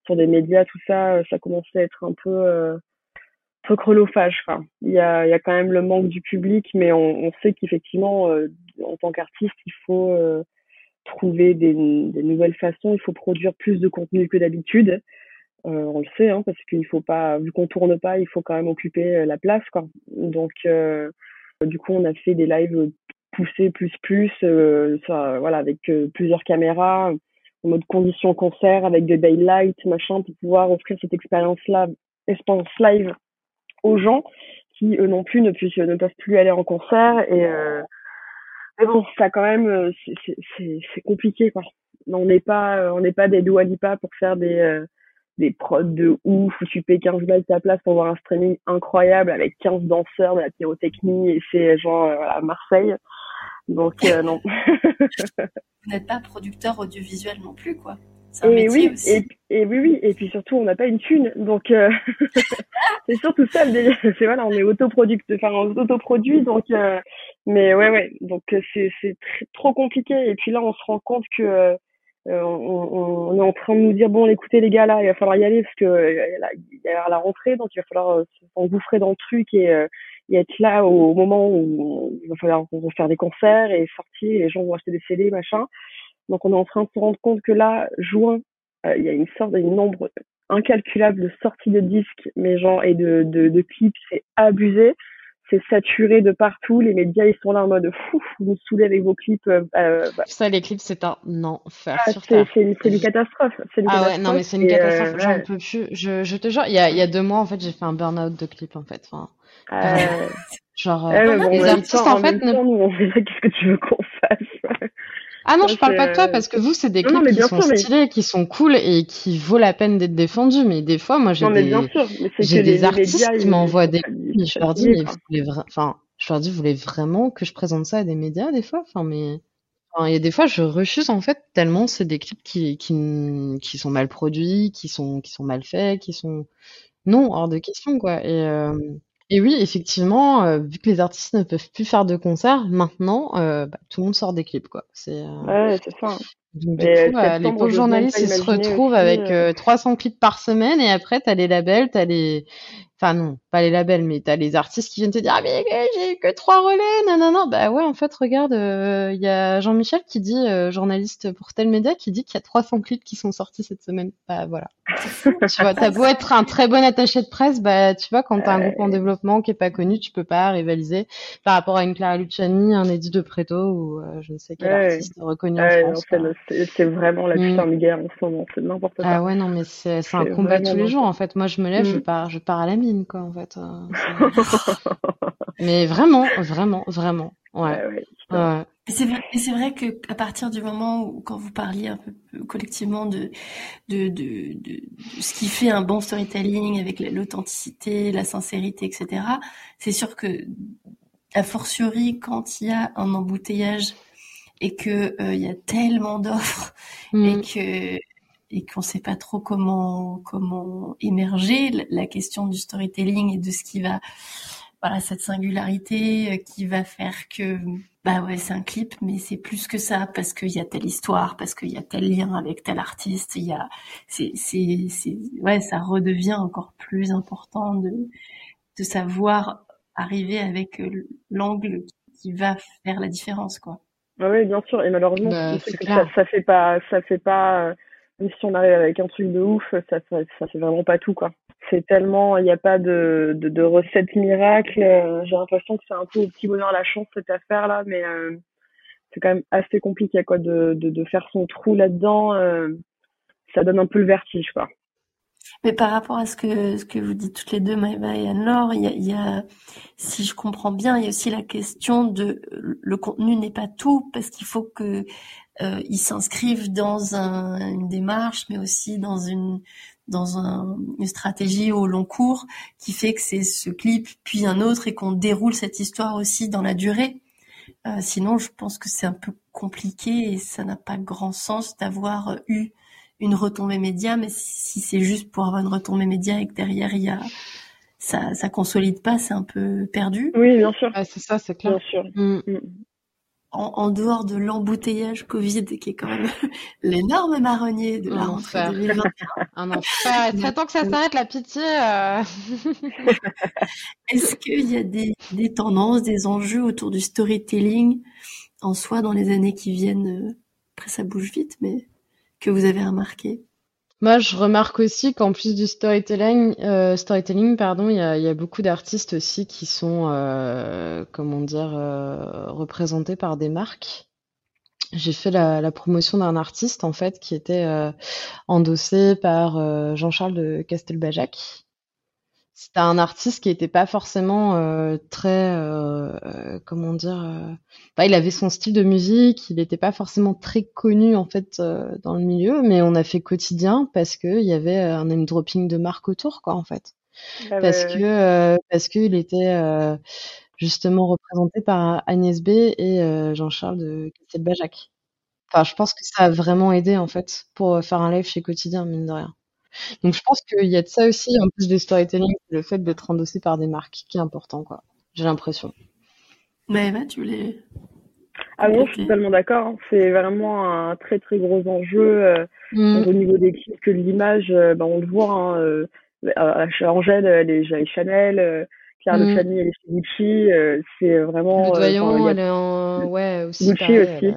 [SPEAKER 3] sur des médias, tout ça, ça commençait à être un peu peu chronophage. Enfin, il y a, y a quand même le manque du public, mais on, on sait qu'effectivement, euh, en tant qu'artiste, il faut euh, trouver des, nouvelles façons. Il faut produire plus de contenu que d'habitude. Euh, on le sait, hein, parce qu'il faut pas, vu qu'on tourne pas, il faut quand même occuper la place, quoi. Donc, du coup, on a fait des lives poussés plus plus, ça, voilà, avec plusieurs caméras en mode condition concert avec des daylight machin pour pouvoir offrir cette expérience là expérience live aux gens qui eux non plus ne, puissent, ne peuvent plus aller en concert et euh, mais bon ça quand même euh, c'est compliqué quoi. On n'est pas on n'est pas des Dua Lipa pour faire des euh, des prods de ouf où tu payes 15 balles ta place pour voir un streaming incroyable avec 15 danseurs de la pyrotechnie et c'est genre à Marseille. Donc non.
[SPEAKER 6] Vous n'êtes pas producteur audiovisuel non plus quoi.
[SPEAKER 3] Et oui, Et, et, oui, oui, et puis surtout, on n'a pas une thune, donc euh, c'est surtout ça le délire. C'est voilà, on est autoproducteur, enfin on autoproduit, donc euh, mais ouais, ouais, donc euh, c'est c'est trop compliqué. Et puis là, on se rend compte que euh, on, on, est en train de nous dire bon, écoutez les gars, là, il va falloir y aller parce que il y a la rentrée, donc il va falloir s'engouffrer dans le truc et, et être là au moment où il va falloir faire des concerts et sortir, les gens vont acheter des CD, machin. Donc on est en train de se rendre compte que là, juin, euh, il y a une sorte, une nombre incalculable de sorties de disques, mais genre et de, de, de clips, c'est abusé, c'est saturé de partout. Les médias ils sont là en mode fou, vous nous saoulez avec vos clips. Euh,
[SPEAKER 4] euh bah. Ça, les clips, c'est un enfer
[SPEAKER 3] ah, C'est une, une, catastrophe. Une
[SPEAKER 4] ah
[SPEAKER 3] ouais,
[SPEAKER 4] non mais c'est une catastrophe. Euh, J'en peux plus. Je, je te jure, il y a, il y a deux mois en fait, j'ai fait un burn-out de clips en fait. Enfin,
[SPEAKER 3] euh...
[SPEAKER 4] genre les artistes en, fait.
[SPEAKER 3] ne... qu'est-ce que tu veux qu'on
[SPEAKER 4] ah non, je parle pas de toi parce que vous, c'est des clips qui sont stylés, qui sont cool et qui vaut la peine d'être défendus. Mais des fois, moi, j'ai des, des artistes qui m'envoient des je leur dis, mais vous voulez enfin, je leur dis, vous voulez vraiment que je présente ça à des médias des fois? Enfin, mais, enfin, il y a des fois, je refuse en fait tellement c'est des clips qui, qui, qui sont mal produits, qui sont, qui sont mal faits, qui sont, non, hors de question, quoi. Et, euh, et oui, effectivement, euh, vu que les artistes ne peuvent plus faire de concerts, maintenant, euh, bah, tout le monde sort des clips, quoi.
[SPEAKER 3] C'est euh, ouais, c'est ça.
[SPEAKER 4] Donc, du coup, les pauvres journalistes, ils se retrouvent avec 300 clips par semaine et après, t'as les labels, t'as les, Enfin non, pas les labels, mais t'as les artistes qui viennent te dire ah mais j'ai que trois relais, non non non, bah ouais en fait regarde, il euh, y a Jean-Michel qui dit euh, journaliste pour tel média qui dit qu'il y a 300 clips qui sont sortis cette semaine. Bah voilà. tu vois, t'as beau être un très bon attaché de presse, bah tu vois quand t'as un groupe en développement qui est pas connu, tu peux pas rivaliser par rapport à une Clara Luciani, un Eddie de Preto ou euh, je ne sais quel artiste reconnu en France.
[SPEAKER 3] C'est vraiment la putain de guerre en ce moment, c'est n'importe quoi.
[SPEAKER 4] Ah ouais non mais c'est un combat tous les jours en fait. Moi je me lève, je mm. pars je pars à la mine quoi, en fait. Hein, mais vraiment, vraiment, vraiment. Ouais. ouais,
[SPEAKER 6] Et c'est vrai, c'est vrai que à partir du moment où, quand vous parliez un peu collectivement de de, de, de, ce qui fait un bon storytelling avec l'authenticité, la sincérité, etc., c'est sûr que, a fortiori, quand il y a un embouteillage et que euh, il y a tellement d'offres et mm. que et qu'on sait pas trop comment comment émerger. La question du storytelling et de ce qui va voilà cette singularité euh, qui va faire que bah ouais c'est un clip mais c'est plus que ça parce qu'il y a telle histoire parce qu'il y a tel lien avec tel artiste il y a c'est c'est c'est ouais ça redevient encore plus important de de savoir arriver avec euh, l'angle qui va faire la différence quoi.
[SPEAKER 3] Oui bien sûr. Et malheureusement bah, ça, ça fait pas ça fait pas euh, si on arrive avec un truc de ouf, ça, ça, fait vraiment pas tout, quoi. C'est tellement, il n'y a pas de, recette miracle. Euh, j'ai l'impression que c'est un peu au petit bonheur la chance, cette affaire-là, mais euh, c'est quand même assez compliqué, quoi, de faire son trou là-dedans. Euh, ça donne un peu le vertige, quoi.
[SPEAKER 6] Mais par rapport à ce que ce que vous dites toutes les deux, Maëva et Anne-Laure, il y a, y a, si je comprends bien, il y a aussi la question de le contenu n'est pas tout parce qu'il faut que euh, s'inscrivent dans un, une démarche, mais aussi dans une dans un, une stratégie au long cours qui fait que c'est ce clip puis un autre et qu'on déroule cette histoire aussi dans la durée. Euh, sinon, je pense que c'est un peu compliqué et ça n'a pas grand sens d'avoir eu une retombée média, mais si c'est juste pour avoir une retombée média et que derrière il y a ça, ça consolide pas, c'est un peu perdu.
[SPEAKER 3] Oui, bien sûr.
[SPEAKER 4] c'est ça, c'est clair.
[SPEAKER 3] Bien sûr. Mm. Mm.
[SPEAKER 6] en, dehors de l'embouteillage Covid, qui est quand même l'énorme marronnier de la rentrée 2021.
[SPEAKER 4] Un enfer. Il serait temps que ça s'arrête, la pitié. Euh.
[SPEAKER 6] Est-ce qu'il y a des, des, tendances, des enjeux autour du storytelling en soi dans les années qui viennent Après, ça bouge vite, mais que vous avez remarqué
[SPEAKER 4] moi, je remarque aussi qu'en plus du storytelling, euh, storytelling, pardon, il y a, beaucoup d'artistes aussi qui sont, euh, comment dire, euh, représentés par des marques. J'ai fait la, la promotion d'un artiste en fait qui était endossé par Jean-Charles de Castelbajac, c'était un artiste qui n'était pas forcément euh, très euh, euh, comment dire bah, il avait son style de musique il n'était pas forcément très connu en fait dans le milieu mais on a fait quotidien parce que il y avait un name dropping de marque autour quoi en fait. Ah parce que parce qu'il était justement représenté par Agnès B et Jean-Charles de Castelbajac. Enfin je pense que ça a vraiment aidé en fait pour faire un live chez quotidien mine de rien donc je pense qu'il y a de ça aussi, en plus du storytelling, le fait d'être endossé par des marques qui est important, quoi. J'ai l'impression.
[SPEAKER 6] Mais Eva, tu voulais.
[SPEAKER 3] Ah non, je suis totalement d'accord. Hein. C'est vraiment un très très gros enjeu euh, mmh. au niveau des clips que l'image, euh, ben, on le voit. Hein, euh, Angèle, elle est chez Chanel, Claire de Chani, elle est chez Gucci. c'est vraiment.
[SPEAKER 4] Le doyon, elle est en. Ouais, aussi.
[SPEAKER 3] Gucci aussi.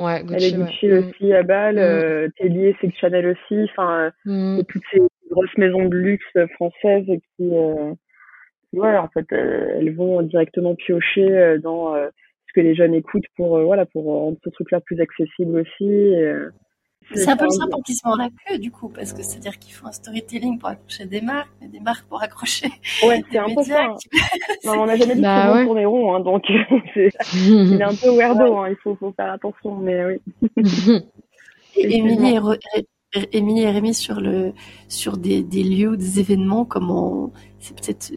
[SPEAKER 3] Ouais, Gucci, elle est Gucci mm. aussi à Bâle, mm. euh, Tellier, c'est Chanel aussi, enfin, mm. toutes ces grosses maisons de luxe françaises qui, euh, ouais, en fait, euh, elles vont directement piocher euh, dans euh, ce que les jeunes écoutent pour, voilà, pour rendre ce truc-là plus accessible aussi. Et,
[SPEAKER 6] c'est un peu le se mord la queue, du coup, parce que c'est-à-dire qu'il faut un storytelling pour accrocher des marques, mais des marques pour accrocher.
[SPEAKER 3] Ouais, c'est un peu ça. non, on n'a jamais dit bah, que ouais. tourner rond, hein, donc c'est, il est un peu weirdo, hein, il faut, faut faire attention, mais oui.
[SPEAKER 6] et Émilie et, Émilie et Rémi sur le, sur des, des lieux, des événements, comment, c'est peut-être,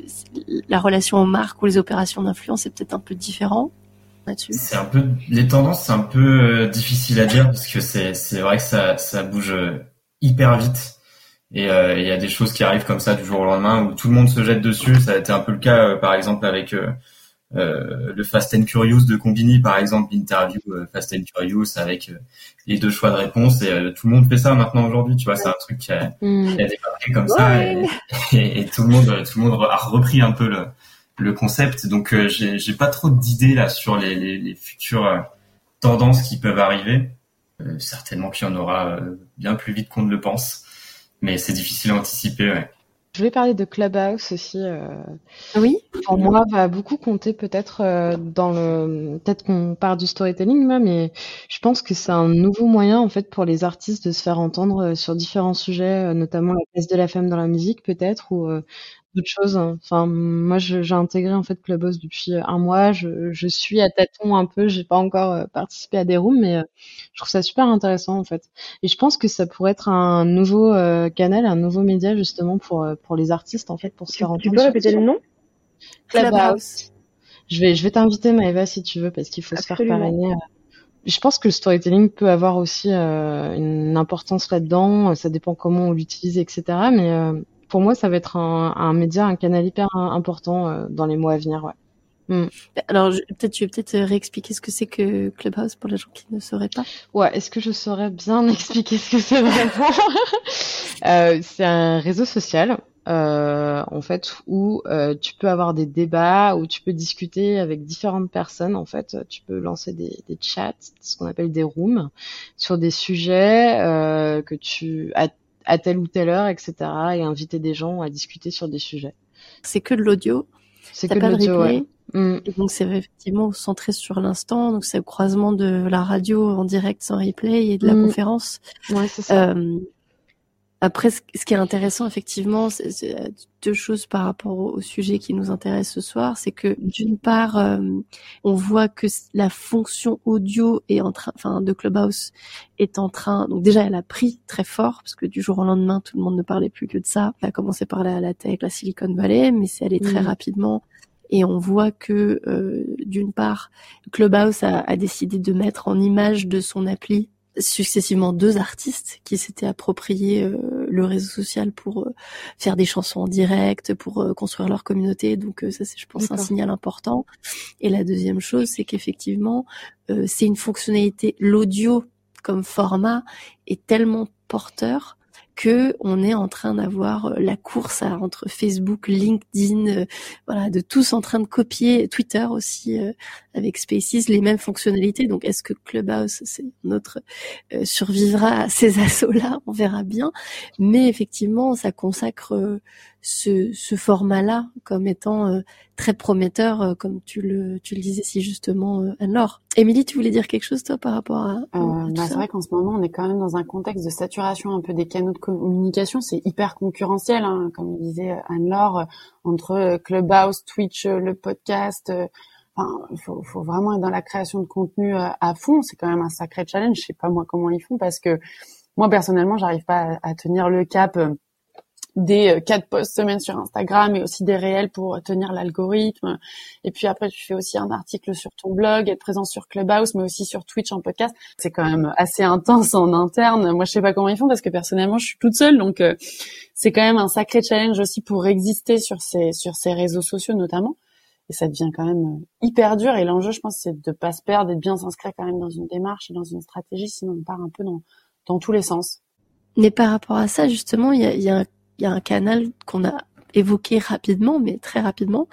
[SPEAKER 6] la relation aux marques ou les opérations d'influence est peut-être un peu différent.
[SPEAKER 2] C'est un peu les tendances, c'est un peu euh, difficile à dire parce que c'est c'est vrai que ça ça bouge euh, hyper vite et euh, il y a des choses qui arrivent comme ça du jour au lendemain où tout le monde se jette dessus. Ça a été un peu le cas par exemple avec le Fast and Curious de Combini par exemple, l'interview Fast and Curious avec les deux choix de réponse et tout le monde fait ça maintenant aujourd'hui. Tu vois, c'est un truc qui a, mm. qui a débarqué comme ça et, et, et, tout le monde tout le monde a repris un peu le le concept. Donc euh, j'ai pas trop d'idées là sur les, les, les futures euh, tendances qui peuvent arriver. Euh, certainement qu'il y en aura bien plus vite qu'on ne le pense, mais c'est difficile à anticiper. Ouais.
[SPEAKER 4] Je voulais parler de Clubhouse aussi.
[SPEAKER 6] Oui?
[SPEAKER 4] Pour moi, va beaucoup compter peut-être dans le. Peut-être qu'on part du storytelling, mais je pense que c'est un nouveau moyen en fait pour les artistes de se faire entendre sur différents sujets, notamment la place de la femme dans la musique, peut-être, ou d'autres choses. Enfin, moi, j'ai intégré en fait Clubhouse depuis euh, un mois. Je, je suis à tâtons un peu. J'ai pas encore euh, participé à des rooms, mais euh, je trouve ça super intéressant en fait. Et je pense que ça pourrait être un nouveau canal, un nouveau média justement pour pour les artistes en fait, pour se faire entendre.
[SPEAKER 3] Tu peux répéter le nom?
[SPEAKER 4] Clubhouse. Je vais je vais t'inviter Maëva si tu veux parce qu'il faut se faire parrainer. Je pense que le storytelling peut avoir aussi une importance là-dedans. Ça dépend comment on l'utilise, etc. Mais pour moi, ça va être un, un média, un canal hyper important euh, dans les mois à venir. Ouais.
[SPEAKER 6] Hmm. Alors, peut-être tu veux peut-être euh, réexpliquer ce que c'est que Clubhouse pour les gens qui ne sauraient pas?
[SPEAKER 4] Ouais, est-ce que je saurais bien expliquer ce que c'est vraiment? Euh, C'est un réseau social, euh, en fait, où euh, tu peux avoir des débats, où tu peux discuter avec différentes personnes. En fait, tu peux lancer des, des chats, ce qu'on appelle des rooms, sur des sujets euh, que tu as à telle ou telle heure, etc. et inviter des gens à discuter sur des sujets.
[SPEAKER 6] C'est que de l'audio.
[SPEAKER 4] C'est que de l'audio. Ouais.
[SPEAKER 6] Mm. Et donc c'est effectivement centré sur l'instant, donc c'est le croisement de la radio en direct sans replay et de la mm. conférence.
[SPEAKER 4] Ouais, c'est ça.
[SPEAKER 6] Euh, après, ce qui est intéressant, effectivement, c'est deux choses par rapport au sujet qui nous intéresse ce soir. C'est que d'une part, euh, on voit que la fonction audio est en train, enfin, de Clubhouse est en train. Donc déjà, elle a pris très fort parce que du jour au lendemain, tout le monde ne parlait plus que de ça. Elle a commencé par la, la tech, la Silicon Valley, mais c'est allé très mmh. rapidement. Et on voit que euh, d'une part, Clubhouse a, a décidé de mettre en image de son appli successivement deux artistes qui s'étaient appropriés euh, le réseau social pour euh, faire des chansons en direct, pour euh, construire leur communauté. Donc ça, c'est, je pense, un signal important. Et la deuxième chose, c'est qu'effectivement, c'est une fonctionnalité, l'audio comme format est tellement porteur que on est en train d'avoir euh, la course entre Facebook, LinkedIn, euh, voilà, de tous en train de copier Twitter aussi euh, avec Spaces les mêmes fonctionnalités. Donc est-ce que Clubhouse, c'est notre survivra à ces assauts-là? On verra bien. Mais effectivement, ça consacre ce, ce format-là comme étant très prometteur, euh, comme tu le, tu le disais si justement, euh, Anne-Laure. Émilie, tu voulais dire quelque chose toi par rapport à,
[SPEAKER 5] euh, bah, C'est vrai qu'en ce moment, on est quand même dans un contexte de saturation un peu des canaux de communication. C'est hyper concurrentiel, hein, comme disait Anne-Laure, entre Clubhouse, Twitch, le podcast. Enfin, faut, faut, vraiment être dans la création de contenu à fond. C'est quand même un sacré challenge. Je sais pas moi comment ils font parce que moi personnellement, j'arrive pas à, tenir le cap des euh, quatre posts semaine sur Instagram et aussi des réels pour tenir l'algorithme. Et puis après, tu fais aussi un article sur ton blog, être présent sur Clubhouse, mais aussi sur Twitch en podcast. C'est quand même assez intense en interne. Moi, je sais pas comment ils font parce que personnellement, je suis toute seule, donc euh, c'est quand même un sacré challenge aussi pour exister sur ces sur ces réseaux sociaux notamment. Et ça devient quand même euh, hyper dur. Et l'enjeu, je pense, c'est de pas se perdre et de bien s'inscrire quand même dans une démarche et dans une stratégie, sinon on part un peu dans dans tous les sens.
[SPEAKER 6] Mais par rapport à ça, justement, il y a, y a y a un canal qu'on a évoqué rapidement, mais très rapidement,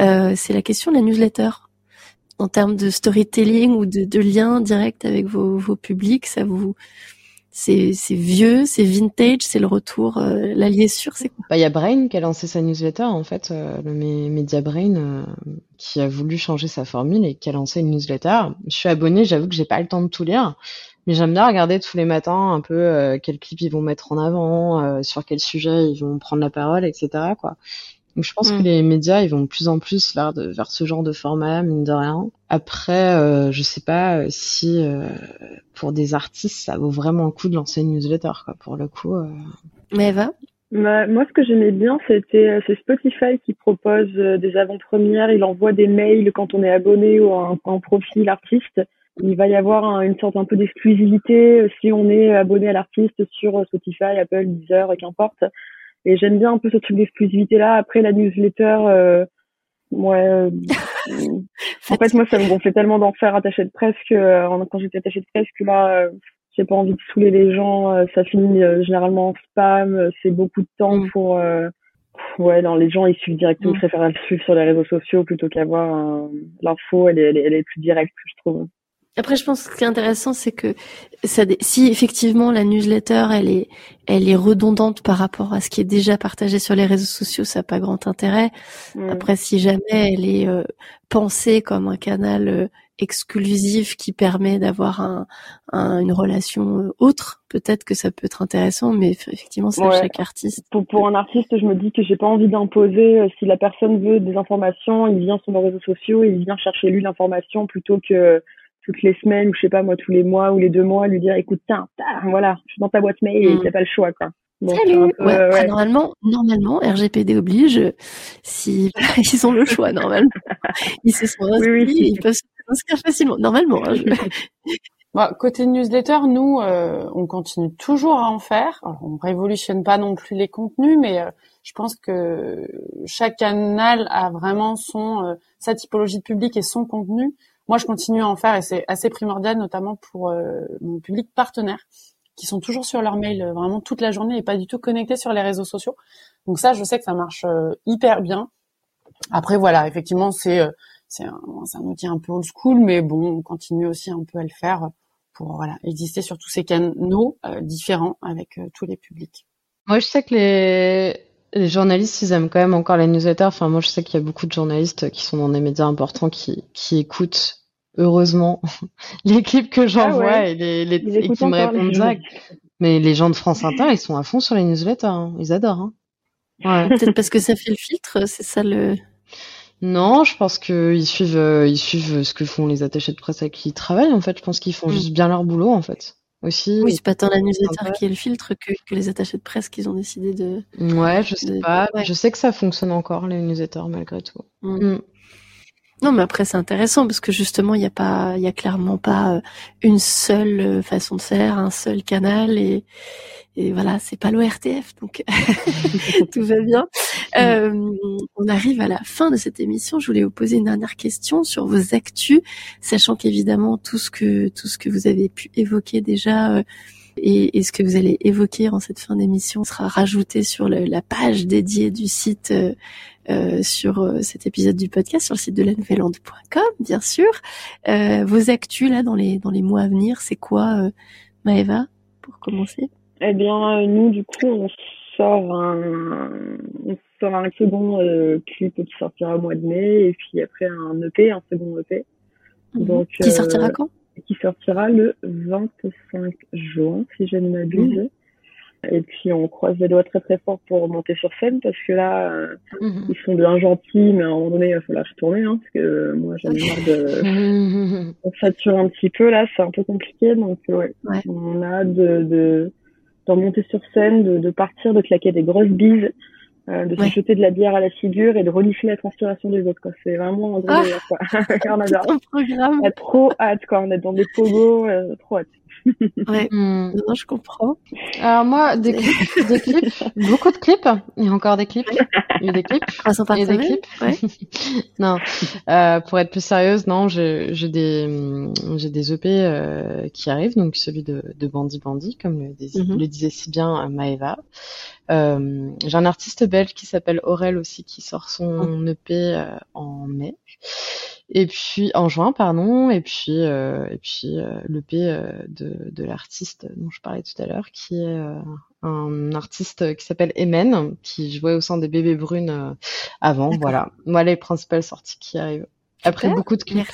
[SPEAKER 6] euh, c'est la question de la newsletter. En termes de storytelling ou de, de lien direct avec vos, vos publics, ça vous, c'est, vieux, c'est vintage, c'est le retour, euh, l'allié sûr, c'est quoi?
[SPEAKER 4] Bah, il y a Brain qui a lancé sa newsletter, en fait, euh, le Media Brain, euh, qui a voulu changer sa formule et qui a lancé une newsletter. Je suis abonné, j'avoue que j'ai pas le temps de tout lire, mais j'aime bien regarder tous les matins un peu euh, quels clips ils vont mettre en avant, euh, sur quel sujet ils vont prendre la parole, etc. Quoi. Donc je pense que mm. les médias ils vont de plus en plus vers, de, vers ce genre de format, mine de rien. Après, euh, je sais pas euh, si pour des artistes ça vaut vraiment le coup de lancer une newsletter, quoi. Pour le coup.
[SPEAKER 6] Mais Eva?
[SPEAKER 3] Bah, moi, ce que j'aimais bien, c'était c'est Spotify qui propose des avant-premières. Il envoie des mails quand on est abonné ou en, en profil artiste il va y avoir une sorte un peu d'exclusivité euh, si on est abonné à l'artiste sur euh, Spotify, Apple, Deezer, qu'importe. Et j'aime bien un peu ce truc d'exclusivité là. Après la newsletter, euh, ouais, euh, en fait moi ça me gonflait tellement d'en faire attaché de presse que quand j'étais attaché de presse que là j'ai pas envie de saouler les gens. ça finit généralement en spam. C'est beaucoup de temps mm. pour ouais, non, les gens ils suivent directement. Mm. Ils préfèrent suivre sur les réseaux sociaux plutôt qu'avoir l'info. Elle est, elle, est, elle est plus directe, je trouve.
[SPEAKER 6] Après, je pense que ce qui est intéressant, c'est que ça, si effectivement la newsletter, elle est, elle est redondante par rapport à ce qui est déjà partagé sur les réseaux sociaux, ça n'a pas grand intérêt. Mm. Après, si jamais elle est euh, pensée comme un canal euh, exclusif qui permet d'avoir un, une relation euh, autre, peut-être que ça peut être intéressant, mais effectivement, c'est chaque artiste.
[SPEAKER 3] Pour, pour un artiste, je me dis que j'ai pas envie d'imposer. si la personne veut des informations, il vient sur nos réseaux sociaux, il vient chercher lui l'information plutôt que toutes les semaines ou je sais pas moi tous les mois ou les deux mois lui dire écoute tiens voilà je suis dans ta boîte mail et mm. t'as pas le choix quoi
[SPEAKER 6] Salut. ouais, Normalement, normalement, RGPD oblige. Si ils ont le choix, normalement, ils se sont inscrits, oui, ils peuvent s'inscrire facilement. Normalement. Hein,
[SPEAKER 5] Bon, côté newsletter, nous, euh, on continue toujours à en faire. Alors, on révolutionne pas non plus les contenus, mais euh, je pense que chaque canal a vraiment son euh, sa typologie de public et son contenu moi, je continue à en faire et c'est assez primordial, notamment pour euh, mon public partenaire, qui sont toujours sur leur mail euh, vraiment toute la journée et pas du tout connectés sur les réseaux sociaux. Donc ça, je sais que ça marche euh, hyper bien. Après, voilà, effectivement, c'est un, outil un peu old school, mais bon, on continue aussi un peu à le faire pour exister sur tous ces canaux différents avec tous les publics.
[SPEAKER 4] Moi, je sais que les journalistes, ils aiment quand même encore les newsletters. Enfin, moi, je sais qu'il y a beaucoup de journalistes qui sont dans des médias importants qui écoutent heureusement les clips que j'envoie ah et, les, les, et qui me répondent direct. Mais les gens de France Inter, ils sont à fond sur les newsletters, hein. ils adorent. Hein.
[SPEAKER 6] Ouais. Peut-être parce que ça fait le filtre, c'est ça le.
[SPEAKER 4] Non, je pense qu'ils suivent, euh, ils suivent ce que font les attachés de presse avec qui ils travaillent. En fait, je pense qu'ils font mm. juste bien leur boulot, en fait. Aussi.
[SPEAKER 6] Oui, c'est pas tant la newsletter qui est le filtre que, que les attachés de presse qu'ils ont décidé de.
[SPEAKER 4] Ouais, je sais pas. Je sais que ça fonctionne encore les newsletters malgré tout. Mm. Mm.
[SPEAKER 6] Non, mais après c'est intéressant parce que justement il n'y a pas, il y a clairement pas euh, une seule euh, façon de faire, un seul canal et, et voilà, c'est pas l'ORTF donc tout va bien. Euh, on arrive à la fin de cette émission. Je voulais vous poser une dernière question sur vos actus, sachant qu'évidemment tout ce que tout ce que vous avez pu évoquer déjà. Euh, et, et, ce que vous allez évoquer en cette fin d'émission sera rajouté sur le, la page dédiée du site euh, euh, sur euh, cet épisode du podcast sur le site de la bien sûr. Euh, vos actus là dans les dans les mois à venir, c'est quoi, euh, Maëva, pour commencer?
[SPEAKER 3] Eh bien, nous du coup, on sort un on sort un second clip qui sortira au mois de mai et puis après un EP, un second EP.
[SPEAKER 6] Mhm. Donc qui sortira quand?
[SPEAKER 3] Qui sortira le 25 juin, si je ne m'abuse. Mmh. Et puis on croise les doigts très très fort pour monter sur scène parce que là, mmh. ils sont bien gentils, mais à un moment donné, il va falloir retourner, hein, parce que moi j'en ai marre de... on sature un petit peu, là, c'est un peu compliqué, donc ouais, ouais. on a de, de, de remonter sur scène, de, de partir, de claquer des grosses bises euh, de se jeter de la bière à la figure et de renifler la transpiration des autres. Quoi. C'est vraiment un gros ah, délire. Quoi. on adore.
[SPEAKER 6] programme.
[SPEAKER 3] On a trop hâte, quoi. On est dans des pogos, euh, trop hâte.
[SPEAKER 6] Ouais, mm. non, je comprends.
[SPEAKER 4] Alors moi, des clips, des clips, beaucoup de clips, et encore des clips, et des clips,
[SPEAKER 6] et des clips. Ouais.
[SPEAKER 4] non, euh, pour être plus sérieuse, non, j'ai des, j'ai des EP euh, qui arrivent, donc celui de, de Bandy Bandy, comme le, mm-hmm. le disait si bien Maeva. Euh, j'ai un artiste belge qui s'appelle Aurel aussi qui sort son EP euh, en mai. Et puis en juin, pardon, et puis euh, et puis euh, l'EP euh, de, de l'artiste dont je parlais tout à l'heure, qui est un artiste qui s'appelle Emen, qui jouait au sein des Bébés Brunes avant. Voilà, moi les principales sorties qui arrivent. Après beaucoup de clips.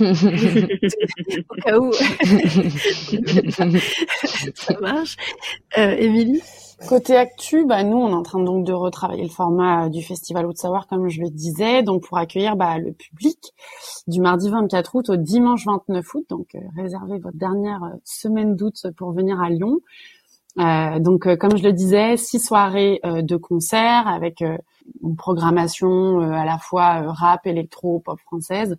[SPEAKER 6] Au cas où. Ça marche. Euh, Émilie?
[SPEAKER 5] Côté actu, bah, nous, on est en train donc de retravailler le format du Festival Haute Savoir, comme je le disais, donc pour accueillir bah, le public du mardi 24 août au dimanche 29 août. Donc, euh, réservez votre dernière euh, semaine d'août pour venir à Lyon. Euh, donc, euh, comme je le disais, six soirées euh, de concerts avec une programmation à la fois rap, électro, pop française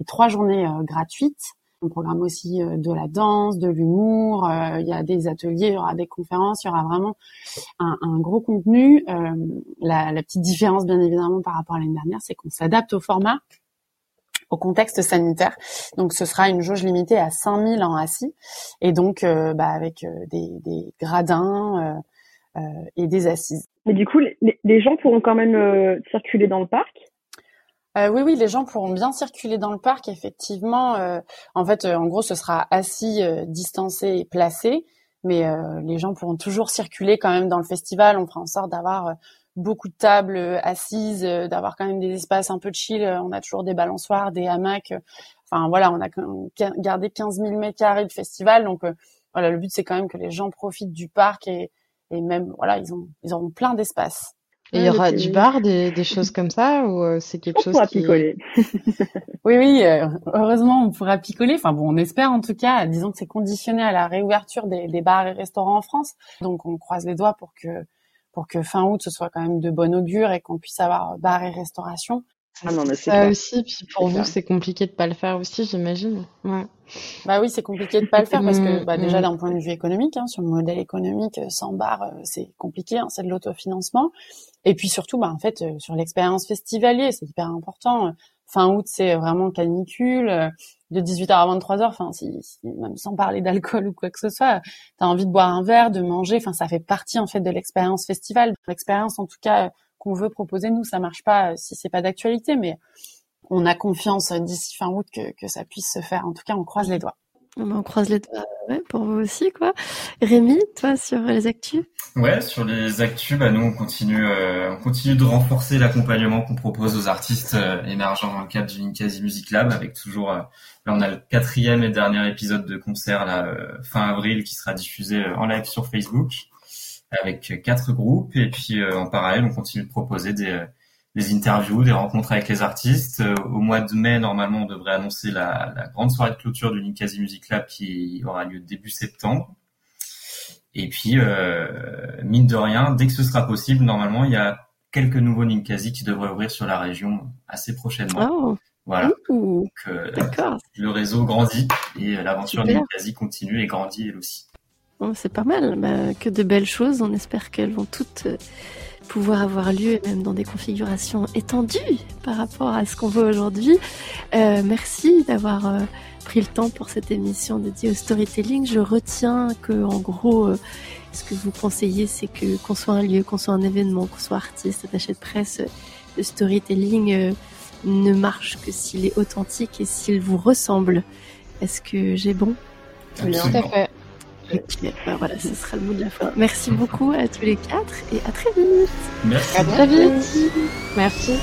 [SPEAKER 5] et trois journées gratuites. On programme aussi euh, de la danse, de l'humour. Euh, il y a des ateliers, il y aura des conférences. Il y aura vraiment un, un gros contenu. Euh, la, la, petite différence, bien évidemment, par rapport à l'année dernière, c'est qu'on s'adapte au format au contexte sanitaire. Donc ce sera une jauge limitée à 5000 en assis et donc euh, bah, avec des, des, gradins euh, et des assises.
[SPEAKER 3] Mais du coup, les, les gens pourront quand même circuler dans le parc
[SPEAKER 5] euh, oui, oui, les gens pourront bien circuler dans le parc, effectivement. Euh, en fait, euh, en gros, ce sera assis, distancé et placé, mais les gens pourront toujours circuler quand même dans le festival. On fera en sorte d'avoir beaucoup de tables assises, d'avoir quand même des espaces un peu chill. On a toujours des balançoires, des hamacs. Enfin voilà, on a gardé 15 000 mètres carrés de festival, donc voilà, le but c'est quand même que les gens profitent du parc et, et même voilà, ils ont ils auront plein d'espace.
[SPEAKER 4] Et il y aura du bar, des, des, choses comme ça, ou euh, c'est quelque chose
[SPEAKER 3] qui... picoler.
[SPEAKER 5] oui, oui, euh, heureusement, on pourra picoler. Enfin bon, on espère en tout cas. Disons que c'est conditionné à la réouverture des, des, bars et restaurants en France. Donc on croise les doigts pour que pour que fin août ce soit quand même de bon augure et qu'on puisse avoir bar et restauration.
[SPEAKER 4] Ah non, mais c'est ça aussi. Puis pour vous, c'est compliqué de pas le faire aussi, j'imagine. Ouais.
[SPEAKER 5] Bah oui, c'est compliqué de pas le faire parce que bah, déjà mm. d'un point de vue économique, hein, sur le modèle économique, euh, sans bar, euh, c'est compliqué, hein, c'est de l'autofinancement. Et puis surtout, bah en fait, euh, sur l'expérience festivalier, c'est hyper important. Fin août, c'est vraiment canicule. De 18h à 23h, enfin, si, même sans parler d'alcool ou quoi que ce soit, t'as envie de boire un verre, de manger. Enfin, ça fait partie en fait de l'expérience festival. L'expérience, en tout cas, qu'on veut proposer nous, ça marche pas si c'est pas d'actualité, mais on a confiance d'ici fin août que, que ça puisse se faire. En tout cas, on croise les doigts.
[SPEAKER 6] On croise les doigts ouais, pour vous aussi, quoi. Rémi, toi, sur les actus?
[SPEAKER 2] Ouais, sur les actus, bah, nous, on continue, euh, on continue de renforcer l'accompagnement qu'on propose aux artistes euh, émergents dans le cadre du Ninkasi Music Lab, avec toujours, euh, là, on a le quatrième et dernier épisode de concert, là, fin avril, qui sera diffusé en live sur Facebook, avec quatre groupes, et puis, en parallèle, on continue de proposer des des interviews, des rencontres avec les artistes. Euh, au mois de mai, normalement, on devrait annoncer la, la grande soirée de clôture du Ninkasi Music Lab qui aura lieu début septembre. Et puis, euh, mine de rien, dès que ce sera possible, normalement, il y a quelques nouveaux Ninkasi qui devraient ouvrir sur la région assez prochainement.
[SPEAKER 6] Oh.
[SPEAKER 2] Voilà.
[SPEAKER 6] Ouh,
[SPEAKER 2] Donc, euh,
[SPEAKER 6] D'accord.
[SPEAKER 2] le réseau grandit et euh, l'aventure quasi continue et grandit elle aussi.
[SPEAKER 6] Bon, c'est pas mal. Bah, que de belles choses. On espère qu'elles vont toutes euh, pouvoir avoir lieu, et même dans des configurations étendues par rapport à ce qu'on voit aujourd'hui. Euh, merci d'avoir euh, pris le temps pour cette émission dédiée au storytelling. Je retiens que, en gros, euh, ce que vous conseillez, c'est que qu'on soit un lieu, qu'on soit un événement, qu'on soit artiste, attaché de presse, le storytelling euh, ne marche que s'il est authentique et s'il vous ressemble. Est-ce que j'ai bon?
[SPEAKER 4] Tout à fait
[SPEAKER 6] voilà, ce sera le mot de la fin. Merci beaucoup à tous les quatre et à très vite.
[SPEAKER 2] Merci.
[SPEAKER 4] À très vite. Merci.